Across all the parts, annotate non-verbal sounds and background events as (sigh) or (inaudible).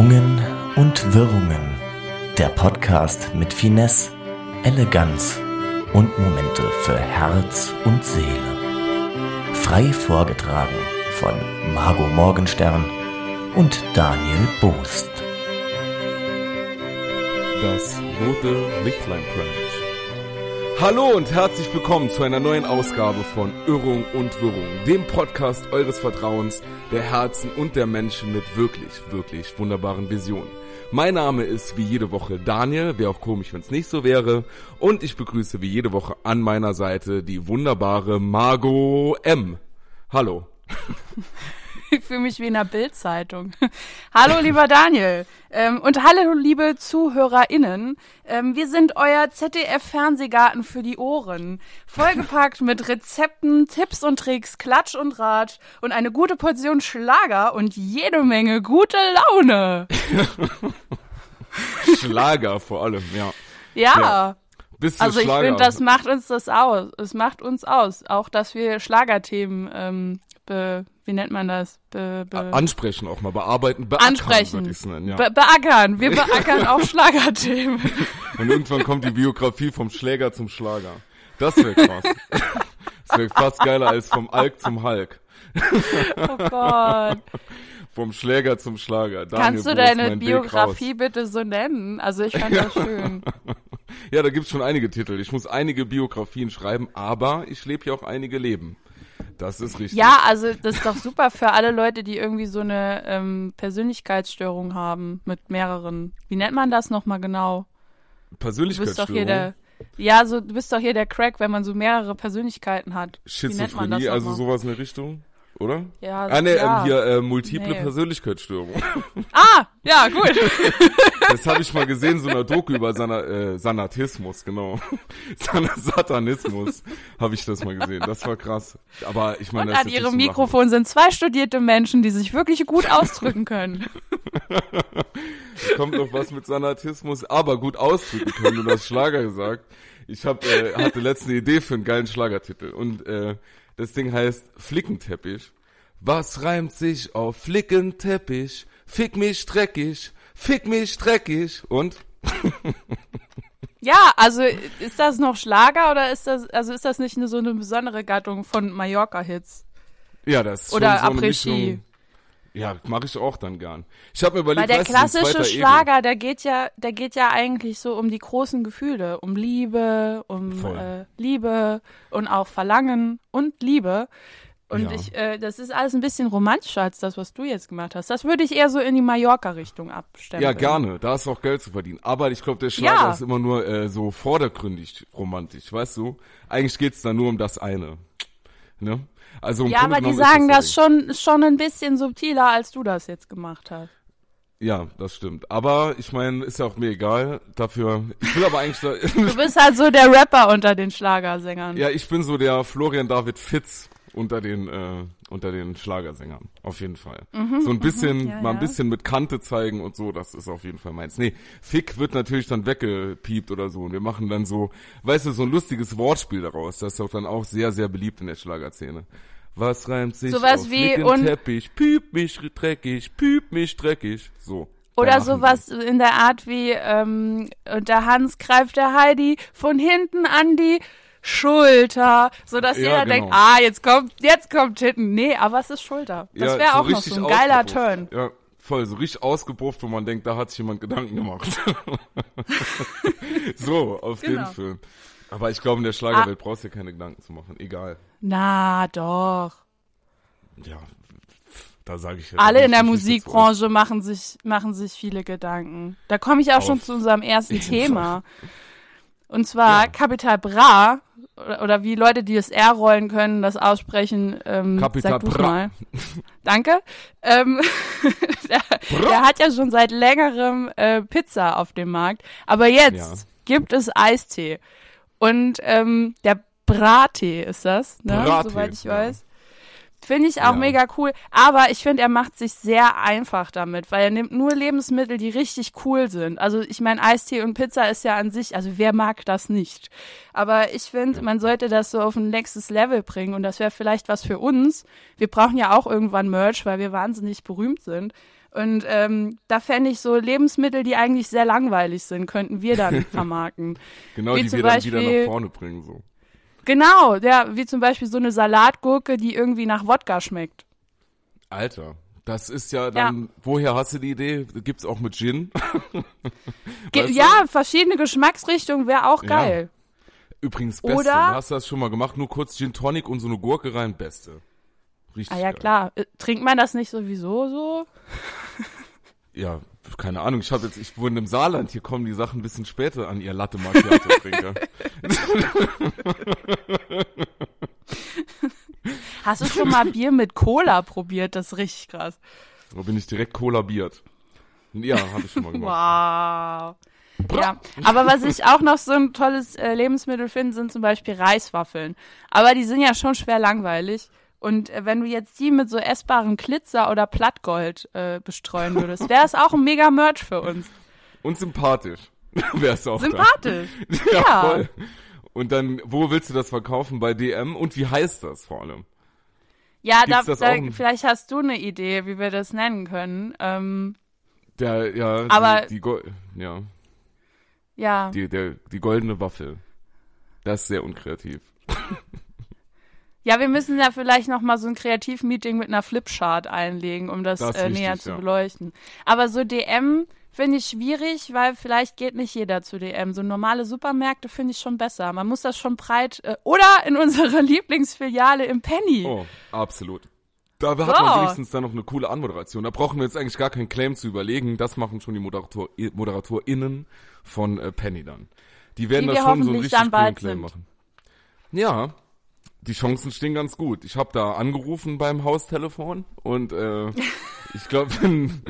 Schwungen und Wirrungen. Der Podcast mit Finesse, Eleganz und Momente für Herz und Seele. Frei vorgetragen von Margot Morgenstern und Daniel Boost. Das rote Lichtlein brennt. Hallo und herzlich willkommen zu einer neuen Ausgabe von Irrung und Wirrung, dem Podcast eures Vertrauens, der Herzen und der Menschen mit wirklich, wirklich wunderbaren Visionen. Mein Name ist wie jede Woche Daniel, wäre auch komisch, wenn es nicht so wäre. Und ich begrüße wie jede Woche an meiner Seite die wunderbare Margot M. Hallo. (laughs) Ich fühle mich wie in einer Bildzeitung. (laughs) hallo, lieber Daniel. Ähm, und hallo, liebe ZuhörerInnen. Ähm, wir sind euer ZDF-Fernsehgarten für die Ohren. Vollgepackt mit Rezepten, Tipps und Tricks, Klatsch und Ratsch und eine gute Portion Schlager und jede Menge gute Laune. (laughs) Schlager vor allem, ja. Ja. ja. Bist also ich finde, das macht uns das aus. Es macht uns aus. Auch, dass wir Schlagerthemen ähm, be, wie nennt man das? Be, be Ansprechen auch mal, bearbeiten, beackern, Ansprechen. würde ich nennen, ja. Be beackern. Wir beackern auch (laughs) Schlagerthemen. Und irgendwann kommt die Biografie vom Schläger zum Schlager. Das wäre krass. Das wäre fast geiler als vom Alk zum Hulk. Oh Gott. Vom Schläger zum Schlager. Daniel Kannst du deine Biografie bitte so nennen? Also ich fand das schön. (laughs) Ja, da gibt's schon einige Titel. Ich muss einige Biografien schreiben, aber ich lebe ja auch einige Leben. Das ist richtig. Ja, also das ist doch super für alle Leute, die irgendwie so eine ähm, Persönlichkeitsstörung haben mit mehreren. Wie nennt man das nochmal genau? Du bist doch hier Persönlichkeitsstörung. der. Ja, so du bist doch hier der Crack, wenn man so mehrere Persönlichkeiten hat. Wie nennt man das Schizophrenie, also sowas in der Richtung, oder? Ja, Ah, ne, ja. ähm, hier äh, multiple Nee. Persönlichkeitsstörung. (laughs) Ah, ja, gut. (laughs) Das habe ich mal gesehen, so einer Doku über Sana, äh, Sanatismus, genau. (laughs) Sana Satanismus habe ich das mal gesehen. Das war krass. Aber ich meine, Und das an ihrem Mikrofon sind zwei studierte Menschen, die sich wirklich gut ausdrücken können. Kommt noch was mit Sanatismus, aber gut ausdrücken können. Du hast Schlager gesagt. Ich hab, äh, hatte letzte Idee für einen geilen Schlagertitel. Und äh, das Ding heißt Flickenteppich. Was reimt sich auf Flickenteppich? Fick mich dreckig, fick mich dreckig. Und? (laughs) Ja, also ist das noch Schlager oder ist das, also ist das nicht eine, so eine besondere Gattung von Mallorca-Hits? Ja, das ist Oder schon so eine. Mischung. Ja, mache ich auch dann gern. Ich habe mir überlegt, Weil der klassische Schlager, der geht ja, der geht ja eigentlich so um die großen Gefühle, um Liebe, um äh, Liebe und auch Verlangen und Liebe. Und Ja. ich, äh, das ist alles ein bisschen romantischer als das, was du jetzt gemacht hast. Das würde ich eher so in die Mallorca-Richtung abstellen. Ja, gerne. Da ist auch Geld zu verdienen. Aber ich glaube, der Schlager Ja. ist immer nur äh, so vordergründig romantisch, weißt du? Eigentlich geht's da nur um das eine. Ne? Also Ja, Grunde aber die sagen das schon, schon ein bisschen subtiler, als du das jetzt gemacht hast. Ja, das stimmt. Aber ich meine, ist ja auch mir egal. Dafür. Ich will aber eigentlich. (laughs) Da, Du bist halt so der Rapper unter den Schlagersängern. ja, ich bin so der Florian David Fitz unter den äh, unter den Schlagersängern. Auf jeden Fall. so ein bisschen, Mhm, ja, mal ein ja. bisschen mit Kante zeigen und so. Das ist auf jeden Fall meins. Nee, Fick wird natürlich dann weggepiept oder so. Und wir machen dann so, weißt du, so ein lustiges Wortspiel daraus. Das ist doch dann auch sehr, sehr beliebt in der Schlagerszene. Was reimt sich Sowas auf wie und- Teppich, piep mich dreckig, piep mich dreckig. So. Oder sowas in der Art wie, ähm, und der Hans greift der Heidi von hinten an die Schulter, so dass Ja, jeder genau. denkt, ah, jetzt kommt, jetzt kommt Titten. Nee, aber es ist Schulter. Das Ja, wäre auch noch so ein geiler. Turn. Ja, voll, so richtig ausgebufft, wo man denkt, da hat sich jemand Gedanken gemacht. (laughs) so, auf Genau. den Film. Aber ich glaube, in der Schlagerwelt brauchst du dir keine Gedanken zu machen. Egal. Na, doch. Ja, da sage ich ja. Alle in der. Musikbranche machen sich, machen sich viele Gedanken. Da komme ich auch schon Auf zu unserem ersten Thema. Und zwar Ja. Capital Bra, oder, oder wie Leute, die das R rollen können, das aussprechen, ähm, Capital sag mal. Danke. Ähm, (laughs) der, der hat ja schon seit längerem äh, Pizza auf dem Markt, aber jetzt Ja. gibt es Eistee. Und ähm, der Brattee ist das, ne? Brattee, soweit ich ja. Finde ich auch Ja. mega cool. Aber ich finde, er macht sich sehr einfach damit, weil er nimmt nur Lebensmittel, die richtig cool sind. Also ich meine, Eistee und Pizza ist ja an sich, also wer mag das nicht? Aber ich finde, man sollte das so auf ein nächstes Level bringen und das wäre vielleicht was für uns. Wir brauchen ja auch irgendwann Merch, weil wir wahnsinnig berühmt sind. Und ähm, da fände ich so Lebensmittel, die eigentlich sehr langweilig sind, könnten wir dann (laughs) vermarkten. Genau, Wie die wir dann Beispiel- wieder nach vorne bringen. So. Genau, ja, wie zum Beispiel so eine Salatgurke, die irgendwie nach Wodka schmeckt. Alter, das ist ja dann, woher hast du die Idee? Gibt's auch mit Gin? (laughs) Ge Weißt du? ja, verschiedene Geschmacksrichtungen wäre auch Ja. geil. Übrigens, beste. Oder- Hast du das schon mal gemacht? Nur kurz Gin Tonic und so eine Gurke rein, beste. Richtig Ah ja, geil. klar. Äh, Trinkt man das nicht sowieso so? Ja, keine Ahnung. Ich habe jetzt, ich wohne im Saarland. Hier kommen die Sachen ein bisschen später an ihr Latte Macchiato trinker. (laughs) Hast du schon mal Bier mit Cola probiert? Das ist richtig krass. Da bin ich direkt kollabiert. Ja, habe ich schon mal gemacht. Wow. Ja, aber was ich auch noch so ein tolles äh, Lebensmittel finde, sind zum Beispiel Reiswaffeln. Aber die sind ja schon schwer langweilig. Und äh, wenn du jetzt die mit so essbarem Glitzer oder Plattgold äh, bestreuen würdest, wäre es auch ein mega Merch für uns. Und sympathisch. (laughs) Wär's auch dann. Sympathisch. (laughs) Ja, Ja. voll. Und dann, wo willst du das verkaufen? Bei DM? Und wie heißt das vor allem? Ja, da, da, auch vielleicht hast du eine Idee, wie wir das nennen können. Ähm, Der, ja, Aber- die, die, Go ja, ja. die, der, die goldene Waffel. Das ist sehr unkreativ. (laughs) Ja, wir müssen ja vielleicht noch mal so ein Kreativmeeting mit einer Flipchart einlegen, um das, Das äh, wichtig, näher zu ja. beleuchten. Aber so DM finde ich schwierig, weil vielleicht geht nicht jeder zu DM. So normale Supermärkte finde ich schon besser. Man muss das schon breit äh, oder in unserer (laughs) Lieblingsfiliale im Penny. Oh, absolut. Da hat So. man wenigstens dann noch eine coole Anmoderation. Da brauchen wir jetzt eigentlich gar keinen Claim zu überlegen. Das machen schon die Moderator, ModeratorInnen von äh, Penny dann. Die werden Die da schon so einen richtig coolen Claim sind. machen. Ja, die Chancen stehen ganz gut. Ich habe da angerufen beim Haustelefon und äh, (laughs) ich glaube, wenn,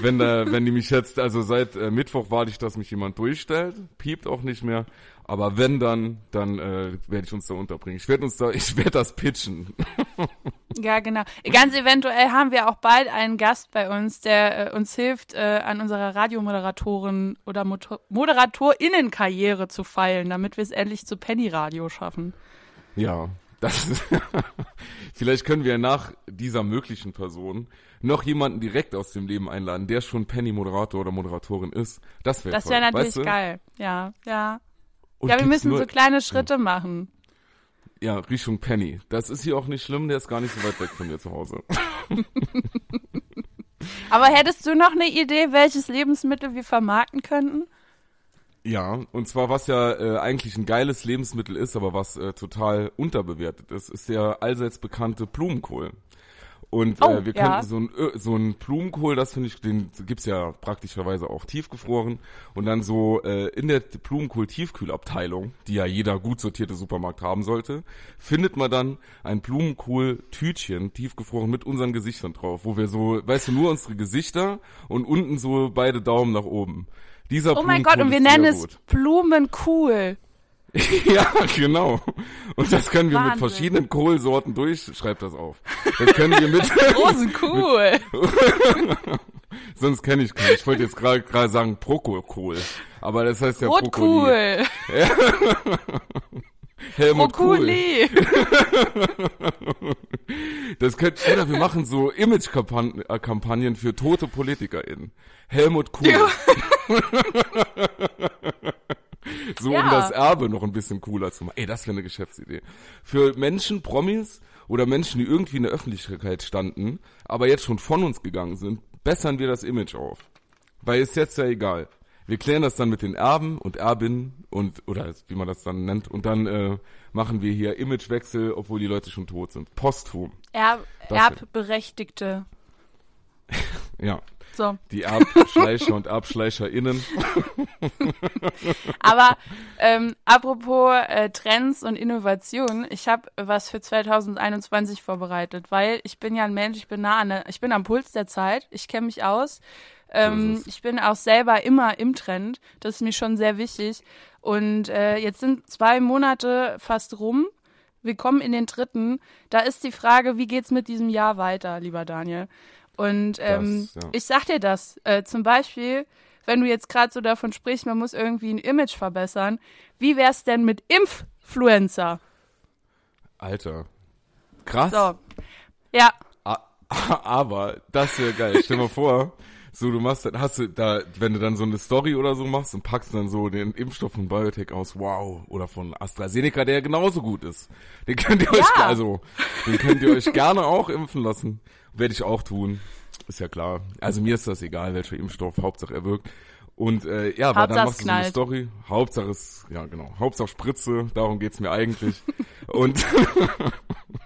wenn, da, wenn die mich jetzt, also seit äh, Mittwoch warte ich, dass mich jemand durchstellt, piept auch nicht mehr. Aber wenn dann, dann äh, werde ich uns da unterbringen. Ich werde uns da, (laughs) ich werde das pitchen. Ja, genau. Ganz eventuell haben wir auch bald einen Gast bei uns, der äh, uns hilft, äh, an unserer Radiomoderatorin oder Motor ModeratorInnenkarriere zu feilen, damit wir es endlich zu Penny Radio schaffen. Ja, das ist, (laughs) vielleicht können wir nach dieser möglichen Person noch jemanden direkt aus dem Leben einladen, der schon Penny-Moderator oder Moderatorin ist. Das wäre Das wäre natürlich weißt du? geil. Ja, ja. Und ja, wir müssen nur, so kleine Schritte machen. Ja, Richtung Penny. Das ist hier auch nicht schlimm, der ist gar nicht so weit weg von mir zu Hause. (laughs) Aber hättest du noch eine Idee, welches Lebensmittel wir vermarkten könnten? Ja, und zwar was ja äh, eigentlich ein geiles Lebensmittel ist, aber was äh, total unterbewertet ist, ist der allseits bekannte Blumenkohl. Und Oh, äh, wir ja. könnten so ein, Ö- so ein Blumenkohl, das finde ich, den gibt's ja praktischerweise auch tiefgefroren. Und dann so äh, in der Blumenkohl-Tiefkühlabteilung, die ja jeder gut sortierte Supermarkt haben sollte, findet man dann ein Blumenkohl-Tütchen tiefgefroren mit unseren Gesichtern drauf, wo wir so, weißt du, nur unsere Gesichter und unten so beide Daumen nach oben. Dieser Oh mein Gott, und wir nennen es gut. Blumenkohl. (laughs) Ja, genau. Und das können wir mit Wahnsinn. verschiedenen Kohlsorten durch. Schreibt das auf. Das können wir mit. (laughs) Rosenkohl. (laughs) Sonst kenne ich keinen. Ich wollte jetzt gerade sagen Prokokohl. Aber das heißt ja Brokkoli. Rotkohl. Helmut Kohl. Brokkoli. (laughs) Das könnte, oder wir machen so Image-Kampagnen für tote PolitikerInnen. Helmut Kohl. (laughs) so um Ja. das Erbe noch ein bisschen cooler zu machen. Ey, das wäre eine Geschäftsidee. Für Menschen, Promis oder Menschen, die irgendwie in der Öffentlichkeit standen, aber jetzt schon von uns gegangen sind, bessern wir das Image auf. Weil ist jetzt ja egal. Wir klären das dann mit den Erben und Erbinnen und, oder wie man das dann nennt, und dann äh, machen wir hier Imagewechsel, obwohl die Leute schon tot sind. Posthum. Das- Erbberechtigte. (laughs) Ja, So. die Erbschleicher und ErbschleicherInnen. (laughs) Aber ähm, apropos äh, Trends und Innovation, ich habe was für 2021 vorbereitet, weil ich bin ja ein Mensch, ich bin nah an der, ich bin am Puls der Zeit, ich kenne mich aus. Ähm, ich bin auch selber immer im Trend, das ist mir schon sehr wichtig. Und äh, jetzt sind zwei Monate fast rum. Wir kommen in den dritten. Da ist die Frage, wie geht's mit diesem Jahr weiter, lieber Daniel? Und ähm, Das, ja. ich sag dir das. Äh, zum Beispiel, wenn du jetzt gerade so davon sprichst, man muss irgendwie ein Image verbessern. Wie wär's denn mit Influencer? Alter. Krass. So. Ja, A (laughs) Aber das wäre geil. Stell dir mal vor, so du machst, dann hast du da, wenn du dann so eine Story oder so machst und packst dann so den Impfstoff von Biotech aus, wow, oder von AstraZeneca, der genauso gut ist. Den könnt ihr euch, Ja. also, den könnt ihr euch gerne auch impfen lassen. Werde ich auch tun. Ist ja klar. Also mir ist das egal, welcher Impfstoff, Hauptsache er wirkt. Und äh, ja, aber dann machst du so eine. Story. Hauptsache es, ja genau, Hauptsache Spritze, darum geht's mir eigentlich. und (laughs) (laughs)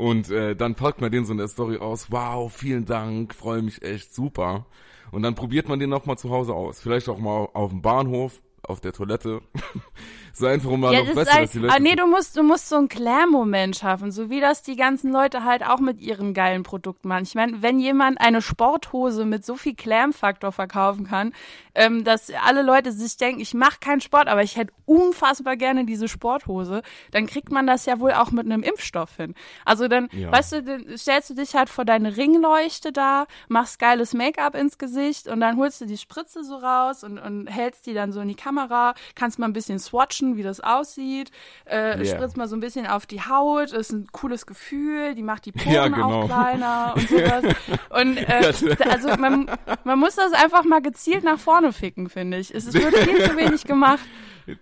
und äh, dann packt man den so in der Story aus. Wow, vielen Dank, freue mich echt, super. Und dann probiert man den noch mal zu Hause aus. Vielleicht auch mal auf dem Bahnhof, auf der Toilette. (laughs) so einfach mal Ja, noch besser, dass die Leute... ah, nee, du musst, du musst so einen Klär-Moment schaffen, so wie das die ganzen Leute halt auch mit ihren geilen Produkten machen. Ich meine, wenn jemand eine Sporthose mit so viel Klärmfaktor verkaufen kann, ähm, dass alle Leute sich denken, ich mache keinen Sport, aber ich hätte unfassbar gerne diese Sporthose, dann kriegt man das ja wohl auch mit einem Impfstoff hin. Also dann, Ja. weißt du, dann stellst du dich halt vor deine Ringleuchte da, machst geiles Make-up ins Gesicht und dann holst du die Spritze so raus und, und hältst die dann so in die Kamera, kannst mal ein bisschen swatchen, wie das aussieht, äh, Yeah. spritzt mal so ein bisschen auf die Haut, ist ein cooles Gefühl, die macht die Poren Ja, genau. auch kleiner und sowas. Und (laughs) äh, also man, man muss das einfach mal gezielt nach vorne ficken, finde ich. Es wird viel zu wenig gemacht. (laughs)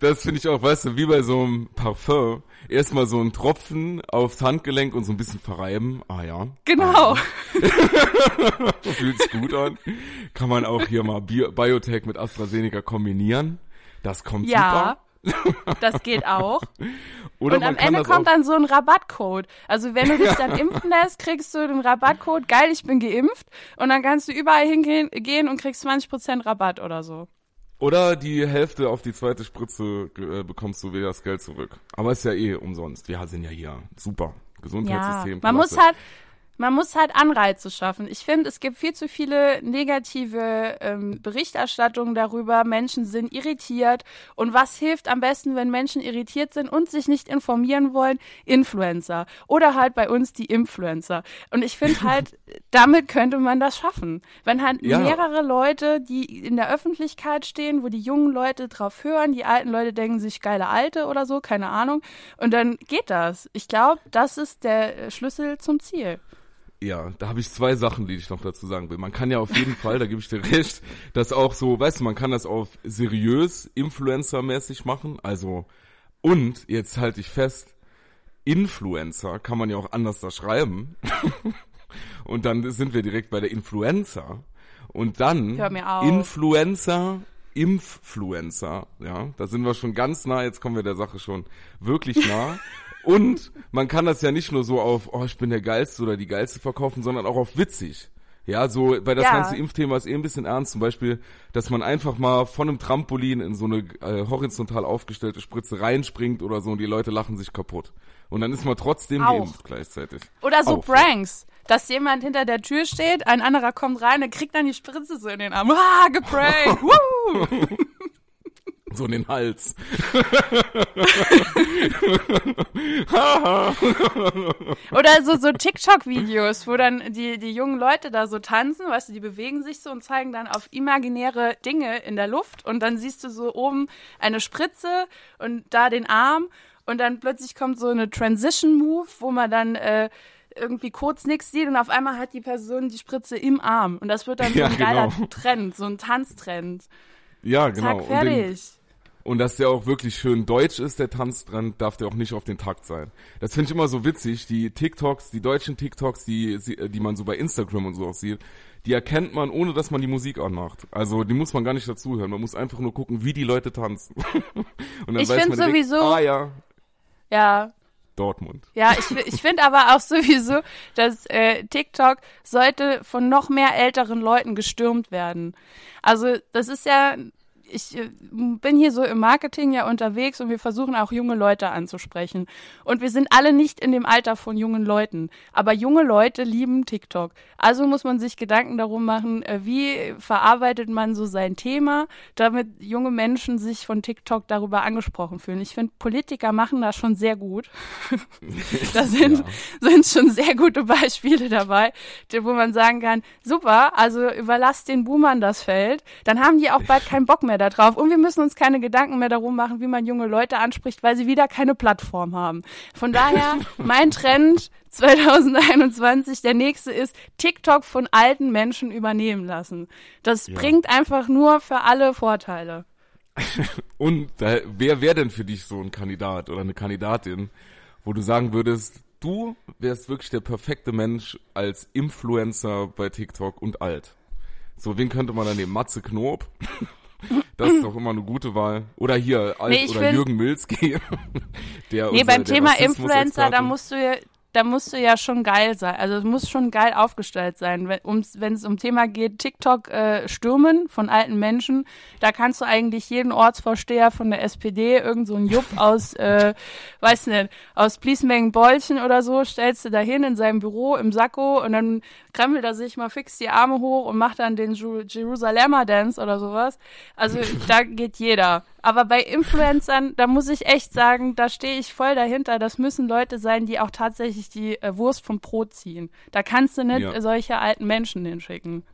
Das finde ich auch, weißt du, wie bei so einem Parfum. Erstmal so einen Tropfen aufs Handgelenk und so ein bisschen verreiben. Ah ja. Genau. (laughs) Fühlt sich gut an. Kann man auch hier mal Bio Biotech mit AstraZeneca kombinieren. Das kommt Ja, super. Das geht auch. Oder und am Ende kommt dann so ein Rabattcode. Also wenn du dich dann (laughs) impfen lässt, kriegst du den Rabattcode, geil, ich bin geimpft. Und dann kannst du überall hingehen gehen und kriegst 20% Rabatt oder so. Oder die Hälfte auf die zweite Spritze äh, bekommst du wieder das Geld zurück. Aber ist ja eh umsonst. Wir sind ja hier. Super. Ja, Gesundheitssystem. man muss halt, man muss halt Anreize schaffen. Ich finde, es gibt viel zu viele negative ähm, Berichterstattungen darüber. Menschen sind irritiert. Und was hilft am besten, wenn Menschen irritiert sind und sich nicht informieren wollen? Influencer. Oder halt bei uns die Influencer. Und ich finde halt, (laughs) damit könnte man das schaffen. Wenn halt Ja. mehrere Leute, die in der Öffentlichkeit stehen, wo die jungen Leute drauf hören, die alten Leute denken sich geile Alte oder so, keine Ahnung. Und dann geht das. Ich glaube, das ist der äh, Schlüssel zum Ziel. Ja, da habe ich zwei Sachen, die ich noch dazu sagen will. Man kann ja auf jeden Fall, da gebe ich dir (laughs) recht, das auch so, weißt du, man kann das auf seriös, Influencer-mäßig machen. Also, und jetzt halte ich fest, Influencer kann man ja auch anders da schreiben. (laughs) und dann sind wir direkt bei der Influencer. Und dann. Influencer, Impffluencer. Ja, da sind wir schon ganz nah. Jetzt kommen wir der Sache schon wirklich nah. (laughs) Und man kann das ja nicht nur so auf, oh, ich bin der Geilste oder die Geilste verkaufen, sondern auch auf witzig. Ja, so, weil das Ja. ganze Impfthema ist eh ein bisschen ernst. Zum Beispiel, dass man einfach mal von einem Trampolin in so eine äh, horizontal aufgestellte Spritze reinspringt oder so und die Leute lachen sich kaputt. Und dann ist man trotzdem Auch. geimpft gleichzeitig. Oder so Auch. Pranks. Dass jemand hinter der Tür steht, ein anderer kommt rein, der kriegt dann die Spritze so in den Arm. (laughs) Ah, geprankt. (laughs) So in den Hals. (laughs) Oder so, so TikTok-Videos, wo dann die, die jungen Leute da so tanzen, weißt du, die bewegen sich so und zeigen dann auf imaginäre Dinge in der Luft und dann siehst du so oben eine Spritze und da den Arm und dann plötzlich kommt so eine Transition-Move, wo man dann äh, irgendwie kurz nichts sieht und auf einmal hat die Person die Spritze im Arm und das wird dann so Ja, ein geiler genau. Trend, so ein Tanztrend. Ja, genau. Zack, fertig. Und dass der auch wirklich schön deutsch ist, der Tanztrend, darf der auch nicht auf den Takt sein. Das finde ich immer so witzig. Die TikToks, die deutschen TikToks, die, sie- die man so bei Instagram und so auch sieht, die erkennt man, ohne dass man die Musik anmacht. Also die muss man gar nicht dazuhören. Man muss einfach nur gucken, wie die Leute tanzen. (laughs) und dann Ich weiß find man direkt, sowieso- ah ja, Ja, Dortmund. Ja, ich, ich finde aber auch sowieso, dass äh, TikTok sollte von noch mehr älteren Leuten gestürmt werden. Also das ist ja, ich äh, bin hier so im Marketing ja unterwegs und wir versuchen auch junge Leute anzusprechen. Und wir sind alle nicht in dem Alter von jungen Leuten. Aber junge Leute lieben TikTok. Also muss man sich Gedanken darum machen, äh, wie verarbeitet man so sein Thema, damit junge Menschen sich von TikTok darüber angesprochen fühlen. Ich finde, Politiker machen das schon sehr gut. (laughs) da sind, sind schon sehr gute Beispiele dabei, wo man sagen kann, super, also überlass den Boomern das Feld, dann haben die auch bald keinen Bock mehr mehr darauf und wir müssen uns keine Gedanken mehr darum machen, wie man junge Leute anspricht, weil sie wieder keine Plattform haben. Von daher, (laughs) mein Trend 2021, der nächste ist, TikTok von alten Menschen übernehmen lassen. Das ja. bringt einfach nur für alle Vorteile. (laughs) und da, wer wäre denn für dich so ein Kandidat oder eine Kandidatin, wo du sagen würdest, du wärst wirklich der perfekte Mensch als Influencer bei TikTok und alt? So, wen könnte man da nehmen? Matze Knob? (laughs) Das ist doch immer eine gute Wahl. Oder hier, Alt nee, oder Jürgen Milzki. (laughs) der nee, unser, beim Thema Influencer, da musst du ja, da musst du ja schon geil sein. Also es muss schon geil aufgestellt sein. Wenn es um Thema geht, TikTok äh, stürmen von alten Menschen, da kannst du eigentlich jeden Ortsvorsteher von der SPD, irgend so ein Jupp (laughs) aus, äh, weiß nicht, aus Bliesmengen-Beulchen oder so, stellst du da hin in seinem Büro im Sakko und dann krempelt er sich mal fix die Arme hoch und macht dann den Jerusalemer Dance oder sowas. Also (laughs) da geht jeder. Aber bei Influencern, da muss ich echt sagen, da stehe ich voll dahinter. Das müssen Leute sein, die auch tatsächlich die äh, Wurst vom Brot ziehen. Da kannst du nicht ja. solche alten Menschen hinschicken.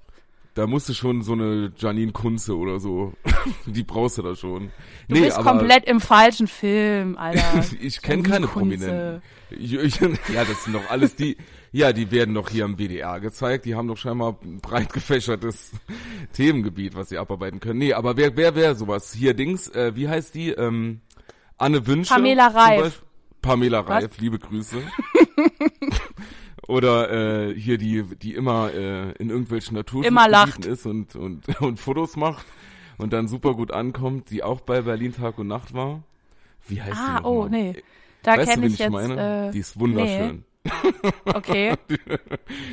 Da musst du schon so eine Janine Kunze oder so. (laughs) die brauchst du da schon. Du nee, bist aber, komplett im falschen Film, Alter. (laughs) ich kenne keine Kunze. Prominenten. Ich, ich, (laughs) ja, das sind doch alles die. Ja, die werden doch hier am WDR gezeigt. Die haben doch scheinbar ein breit gefächertes Themengebiet, was sie abarbeiten können. Nee, aber wer wer wäre sowas? Hier Dings, äh, wie heißt die? Ähm, Anne Wünsche. Pamela Reif. Pamela Reif, was? liebe Grüße. Oder äh, hier die, die immer äh, in irgendwelchen Naturschutzgebieten ist und, und, (laughs) und Fotos macht und dann super gut ankommt, die auch bei Berlin Tag und Nacht war. Wie heißt ah, die? Ah, oh, nee. Da kenne ich, ich jetzt. Meine? Äh, die ist wunderschön. Nee. Okay. (laughs) die,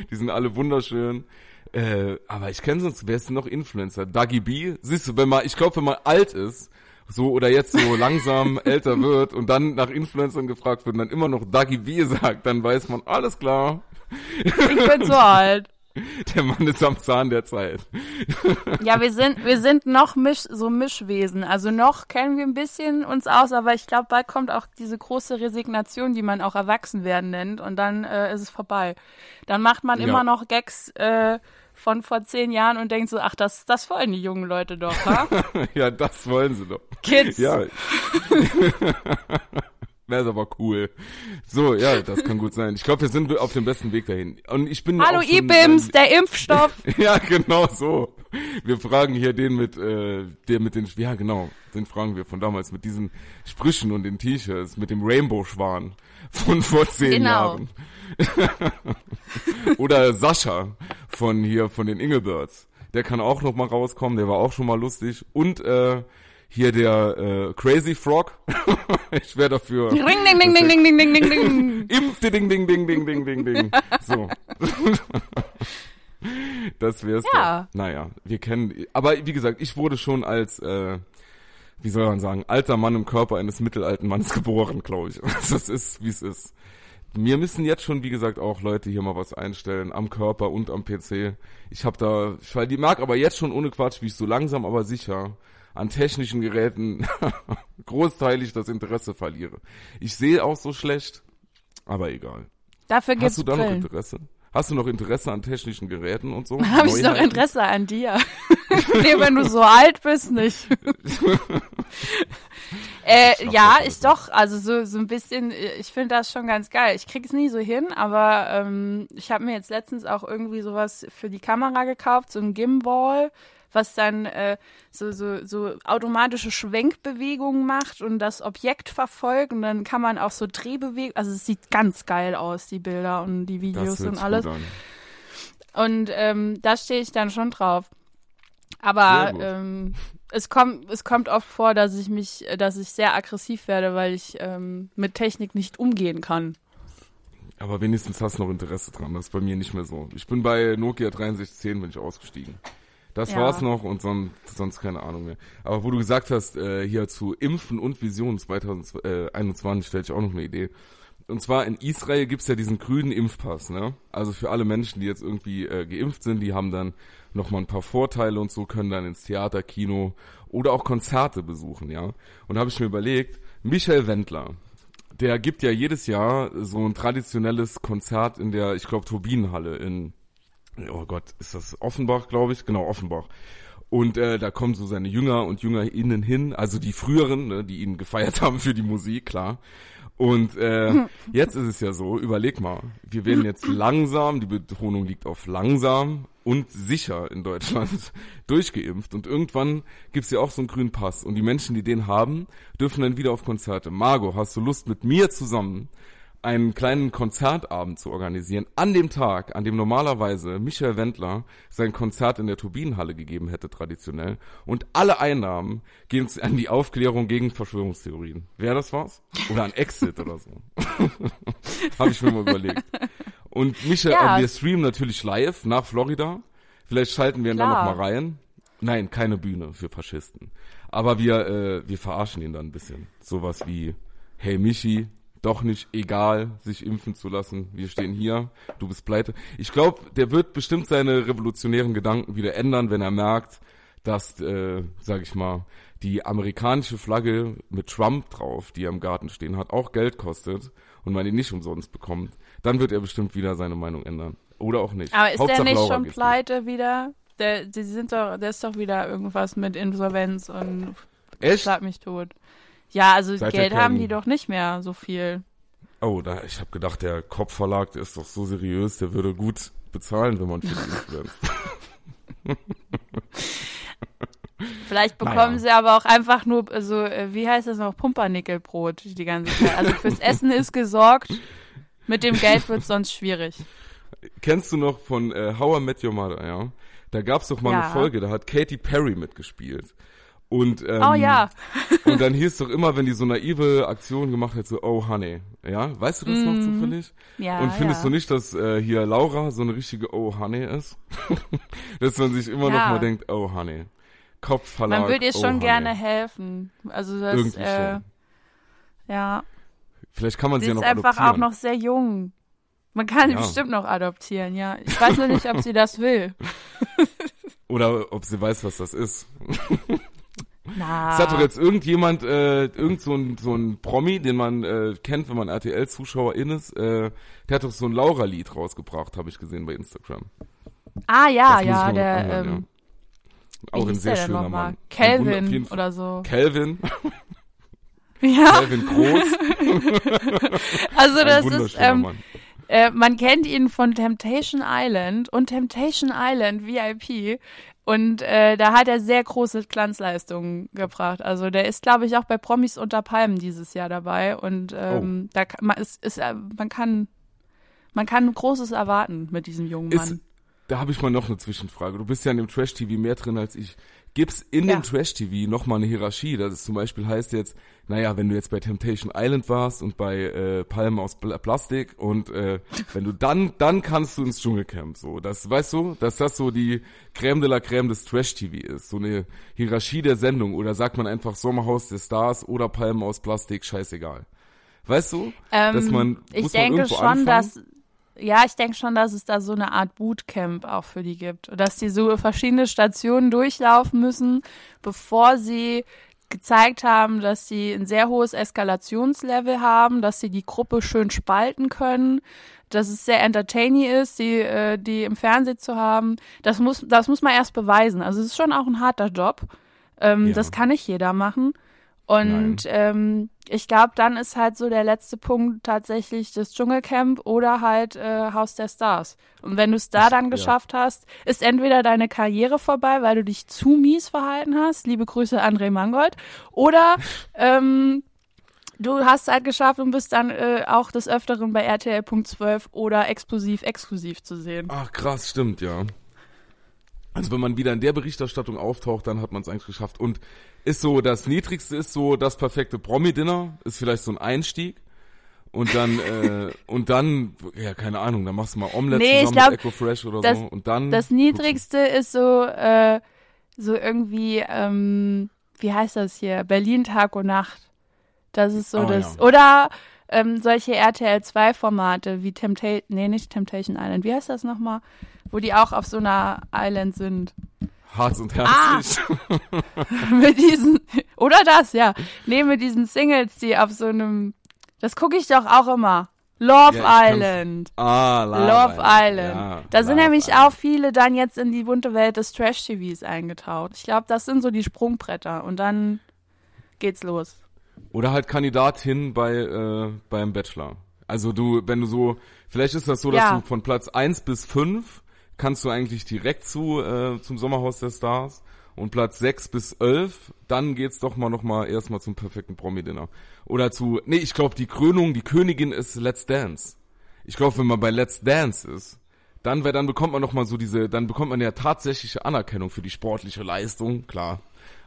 die, sind alle wunderschön. Äh, aber ich kenne sonst, wer ist denn noch Influencer? Dagi B. Siehst du, wenn man, ich glaube, wenn man alt ist, so oder jetzt so langsam (laughs) älter wird und dann nach Influencern gefragt wird und dann immer noch Dagi B sagt, dann weiß man, alles klar. Ich bin so alt. (laughs) Der Mann ist am Zahn der Zeit. (laughs) Ja, wir sind, wir sind noch Misch, so Mischwesen. Also noch kennen wir ein bisschen uns aus, aber ich glaube, bald kommt auch diese große Resignation, die man auch Erwachsenwerden nennt, und dann äh, ist es vorbei. Dann macht man ja. immer noch Gags äh, von vor zehn Jahren und denkt so, ach, das, das wollen die jungen Leute doch, ha? (laughs) ja, das wollen sie doch. Kids. Ja. (laughs) Wäre aber cool. So, ja, das kann gut sein. Ich glaube, wir sind auf dem besten Weg dahin. Und ich bin Hallo IBIMS, der Impfstoff. (laughs) ja, genau so. Wir fragen hier den mit, äh, der mit den, ja genau, den fragen wir von damals mit diesen Sprüchen und den T-Shirts, mit dem Rainbow-Schwan von vor zehn genau. Jahren. (laughs) Oder Sascha von hier, von den Ingelbirds. Der kann auch noch mal rauskommen, der war auch schon mal lustig. Und äh, hier der äh, Crazy Frog. (laughs) ich wäre dafür. Ring, ding, ding, ding, ding, ding, ding, ding, ding. Impf, ding, ding, ding, ding, ding, ding, ding. So. (laughs) das wär's ja. Doch. Naja, wir kennen, aber wie gesagt, ich wurde schon als, äh, wie soll man sagen, alter Mann im Körper eines mittelalten Mannes (laughs) geboren, glaube ich. Das ist, wie es ist. Mir müssen jetzt schon, wie gesagt, auch Leute hier mal was einstellen, am Körper und am PC. Ich habe da, ich die mag aber jetzt schon ohne Quatsch, wie ich so langsam, aber sicher an technischen Geräten (laughs) großteilig das Interesse verliere. Ich sehe auch so schlecht, aber egal. Dafür gibt's Hast du da noch Interesse? Hast du noch Interesse an technischen Geräten und so? (laughs) Habe ich noch Interesse an dir? (laughs) nee, wenn du so alt bist, nicht. äh, ja, ich doch. Also so so ein bisschen. Ich finde das schon ganz geil. Ich krieg's nie so hin, aber ähm, ich habe mir jetzt letztens auch irgendwie sowas für die Kamera gekauft, so ein Gimbal was dann äh, so, so, so automatische Schwenkbewegungen macht und das Objekt verfolgt und dann kann man auch so Drehbewegungen, also es sieht ganz geil aus, die Bilder und die Videos und alles. Und ähm, da stehe ich dann schon drauf. Aber ähm, es kommt, es kommt oft vor, dass ich mich, dass ich sehr aggressiv werde, weil ich ähm, mit Technik nicht umgehen kann. Aber wenigstens hast du noch Interesse dran. Das ist bei mir nicht mehr so. Ich bin bei Nokia 6310 bin ich ausgestiegen. Das ja. war's noch und sonst, sonst keine Ahnung mehr. Aber wo du gesagt hast, äh, hier zu Impfen und Visionen 2021, stelle ich auch noch eine Idee. Und zwar in Israel gibt's ja diesen grünen Impfpass, ne? Also für alle Menschen, die jetzt irgendwie äh, geimpft sind, die haben dann nochmal ein paar Vorteile und so, können dann ins Theater, Kino oder auch Konzerte besuchen, ja? Und da habe ich mir überlegt, Michael Wendler, der gibt ja jedes Jahr so ein traditionelles Konzert in der, ich glaube, Turbinenhalle in oh Gott, ist das Offenbach, glaube ich? Genau, Offenbach. Und äh, da kommen so seine Jünger und JüngerInnen hin, also die früheren, ne, die ihn gefeiert (laughs) haben für die Musik, klar. Und äh, (laughs) jetzt ist es ja so, überleg mal, wir werden jetzt langsam, die Betonung liegt auf langsam und sicher in Deutschland (laughs) durchgeimpft. Und irgendwann gibt's ja auch so einen grünen Pass. Und die Menschen, die den haben, dürfen dann wieder auf Konzerte. Margot, hast du Lust mit mir zusammen einen kleinen Konzertabend zu organisieren, an dem Tag, an dem normalerweise Michael Wendler sein Konzert in der Turbinenhalle gegeben hätte, traditionell. Und alle Einnahmen gehen an die Aufklärung gegen Verschwörungstheorien. Wäre das was? Oder an Exit oder so. (laughs) Habe ich mir mal überlegt. Und Michael, Ja. wir streamen natürlich live nach Florida. Vielleicht schalten wir ihn dann Klar. noch mal rein. Nein, keine Bühne für Faschisten. Aber wir, äh, wir verarschen ihn dann ein bisschen. Sowas wie, hey Michi, doch nicht egal, sich impfen zu lassen. Wir stehen hier, du bist pleite. Ich glaube, der wird bestimmt seine revolutionären Gedanken wieder ändern, wenn er merkt, dass, äh, sag ich mal, die amerikanische Flagge mit Trump drauf, die er im Garten stehen hat, auch Geld kostet und man ihn nicht umsonst bekommt. Dann wird er bestimmt wieder seine Meinung ändern. Oder auch nicht. Aber ist Hauptsache der nicht Laura schon pleite wieder? Der, die sind doch, der ist doch wieder irgendwas mit Insolvenz und Echt? schlag mich tot. Ja, also ihr Geld haben die doch nicht mehr so viel. Oh, da, ich habe gedacht, der Kopfverlag, der ist doch so seriös, der würde gut bezahlen, wenn man für die Influencer. (laughs) Vielleicht bekommen Naja. sie aber auch einfach nur so, äh, wie heißt das noch, Pumpernickelbrot die ganze Zeit. Also fürs (laughs) Essen ist gesorgt. Mit dem Geld wird sonst schwierig. Kennst du noch von äh, How I Met Your Mother, ja? Da gab's doch mal Ja. eine Folge, da hat Katy Perry mitgespielt. Und, ähm, Oh ja. und dann hieß doch immer, wenn die so naive Aktionen gemacht hat, so, oh honey. Ja, weißt du das noch zufällig? Mhm. Ja, und findest ja. du nicht, dass äh, hier Laura so eine richtige Oh honey ist? (laughs) dass man sich immer noch Ja. mal denkt, oh honey. Kopfverlag. Man würde ihr oh, schon honey. gerne helfen. Also das, Irgendwie äh, schon. ja. Vielleicht kann man sie Sie ja ist noch einfach adoptieren. auch noch sehr jung. Man kann sie Ja. bestimmt noch adoptieren, ja. Ich weiß nur nicht, ob sie (laughs) das will. Oder ob sie weiß, was das ist. (laughs) Na. Es hat doch jetzt irgendjemand, äh, irgend so ein, so ein Promi, den man äh, kennt, wenn man RTL-Zuschauerin ist, äh, der hat doch so ein Laura-Lied rausgebracht, habe ich gesehen bei Instagram. ah, ja, Das ja, der, anhören, ähm, Auch wie ein sehr schöner? Mann. Calvin oder so. Calvin, (laughs) Ja, Calvin Groß, (laughs) also ein das ist, ähm, Mann. äh, man kennt ihn von Temptation Island und Temptation Island VIP. Und äh, da hat er sehr große Glanzleistungen gebracht. Also der ist, glaube ich, auch bei Promis unter Palmen dieses Jahr dabei. Und ähm, da kann, man, ist, ist, äh, man kann man kann Großes erwarten mit diesem jungen Mann. Ist, da habe ich mal noch eine Zwischenfrage. Du bist ja in dem Trash-TV mehr drin als ich. Gibt's in Ja. dem Trash-TV noch mal eine Hierarchie? Das ist zum Beispiel heißt jetzt, naja, wenn du jetzt bei Temptation Island warst und bei äh, Palmen aus Pla Plastik und äh, wenn du dann, dann kannst du ins Dschungelcamp. So, das weißt du, dass das so die Crème de la Crème des Trash-TV ist. So eine Hierarchie der Sendung oder sagt man einfach Sommerhaus der Stars oder Palmen aus Plastik, scheißegal. Weißt du, Ähm, dass man ich muss man denke irgendwo schon, anfangen? dass ja, ich denke schon, dass es da so eine Art Bootcamp auch für die gibt. Und dass die so verschiedene Stationen durchlaufen müssen, bevor sie gezeigt haben, dass sie ein sehr hohes Eskalationslevel haben, dass sie die Gruppe schön spalten können, dass es sehr entertaining ist, die, äh, die im Fernsehen zu haben. Das muss, das muss man erst beweisen. Also es ist schon auch ein harter Job. Ähm, Ja. Das kann nicht jeder machen. Und ähm, ich glaube, dann ist halt so der letzte Punkt tatsächlich das Dschungelcamp oder halt äh, Haus der Stars. Und wenn du es da dann ja. geschafft hast, ist entweder deine Karriere vorbei, weil du dich zu mies verhalten hast, liebe Grüße André Mangold, oder (laughs) ähm, du hast halt geschafft und bist dann äh, auch des Öfteren bei RTL.12 oder explosiv exklusiv zu sehen. Ach krass, stimmt, ja. Also wenn man wieder in der Berichterstattung auftaucht, dann hat man es eigentlich geschafft. Und ist so, das Niedrigste ist so das perfekte Promi-Dinner, ist vielleicht so ein Einstieg. Und dann, äh, (laughs) und dann, ja, keine Ahnung, dann machst du mal Omelette Nee, zusammen glaub, mit Echo Fresh oder das- so. Und dann. Das Niedrigste ist so, äh, so irgendwie, ähm, wie heißt das hier? Berlin Tag und Nacht. Das ist so Oh, das. ja. Oder ähm, solche RTL 2 Formate wie Temptation, nee, nicht Temptation Island. Wie heißt das nochmal? Wo die auch auf so einer Island sind. Harz und Ah! herzlich. (laughs) mit diesen, oder das, ja. Nee, mit diesen Singles, die auf so einem, das gucke ich doch auch immer. Love Ja, Island. Ah, Love, Love Island. Ja, da sind Love nämlich Island. auch viele dann jetzt in die bunte Welt des Trash-TVs eingetaucht. Ich glaube, das sind so die Sprungbretter. Und dann geht's los. Oder halt Kandidatin bei äh, beim Bachelor. Also du, wenn du so, vielleicht ist das so, dass Ja. du von Platz 1 bis 5 kannst du eigentlich direkt zu äh, zum Sommerhaus der Stars und Platz 6 bis 11, dann geht's doch mal noch mal erstmal zum perfekten Promi-Dinner. Oder zu, nee, ich glaube, die Krönung, die Königin ist Let's Dance. Ich glaube, wenn man bei Let's Dance ist, dann, wär- dann bekommt man noch mal so diese, dann bekommt man ja tatsächliche Anerkennung für die sportliche Leistung, klar.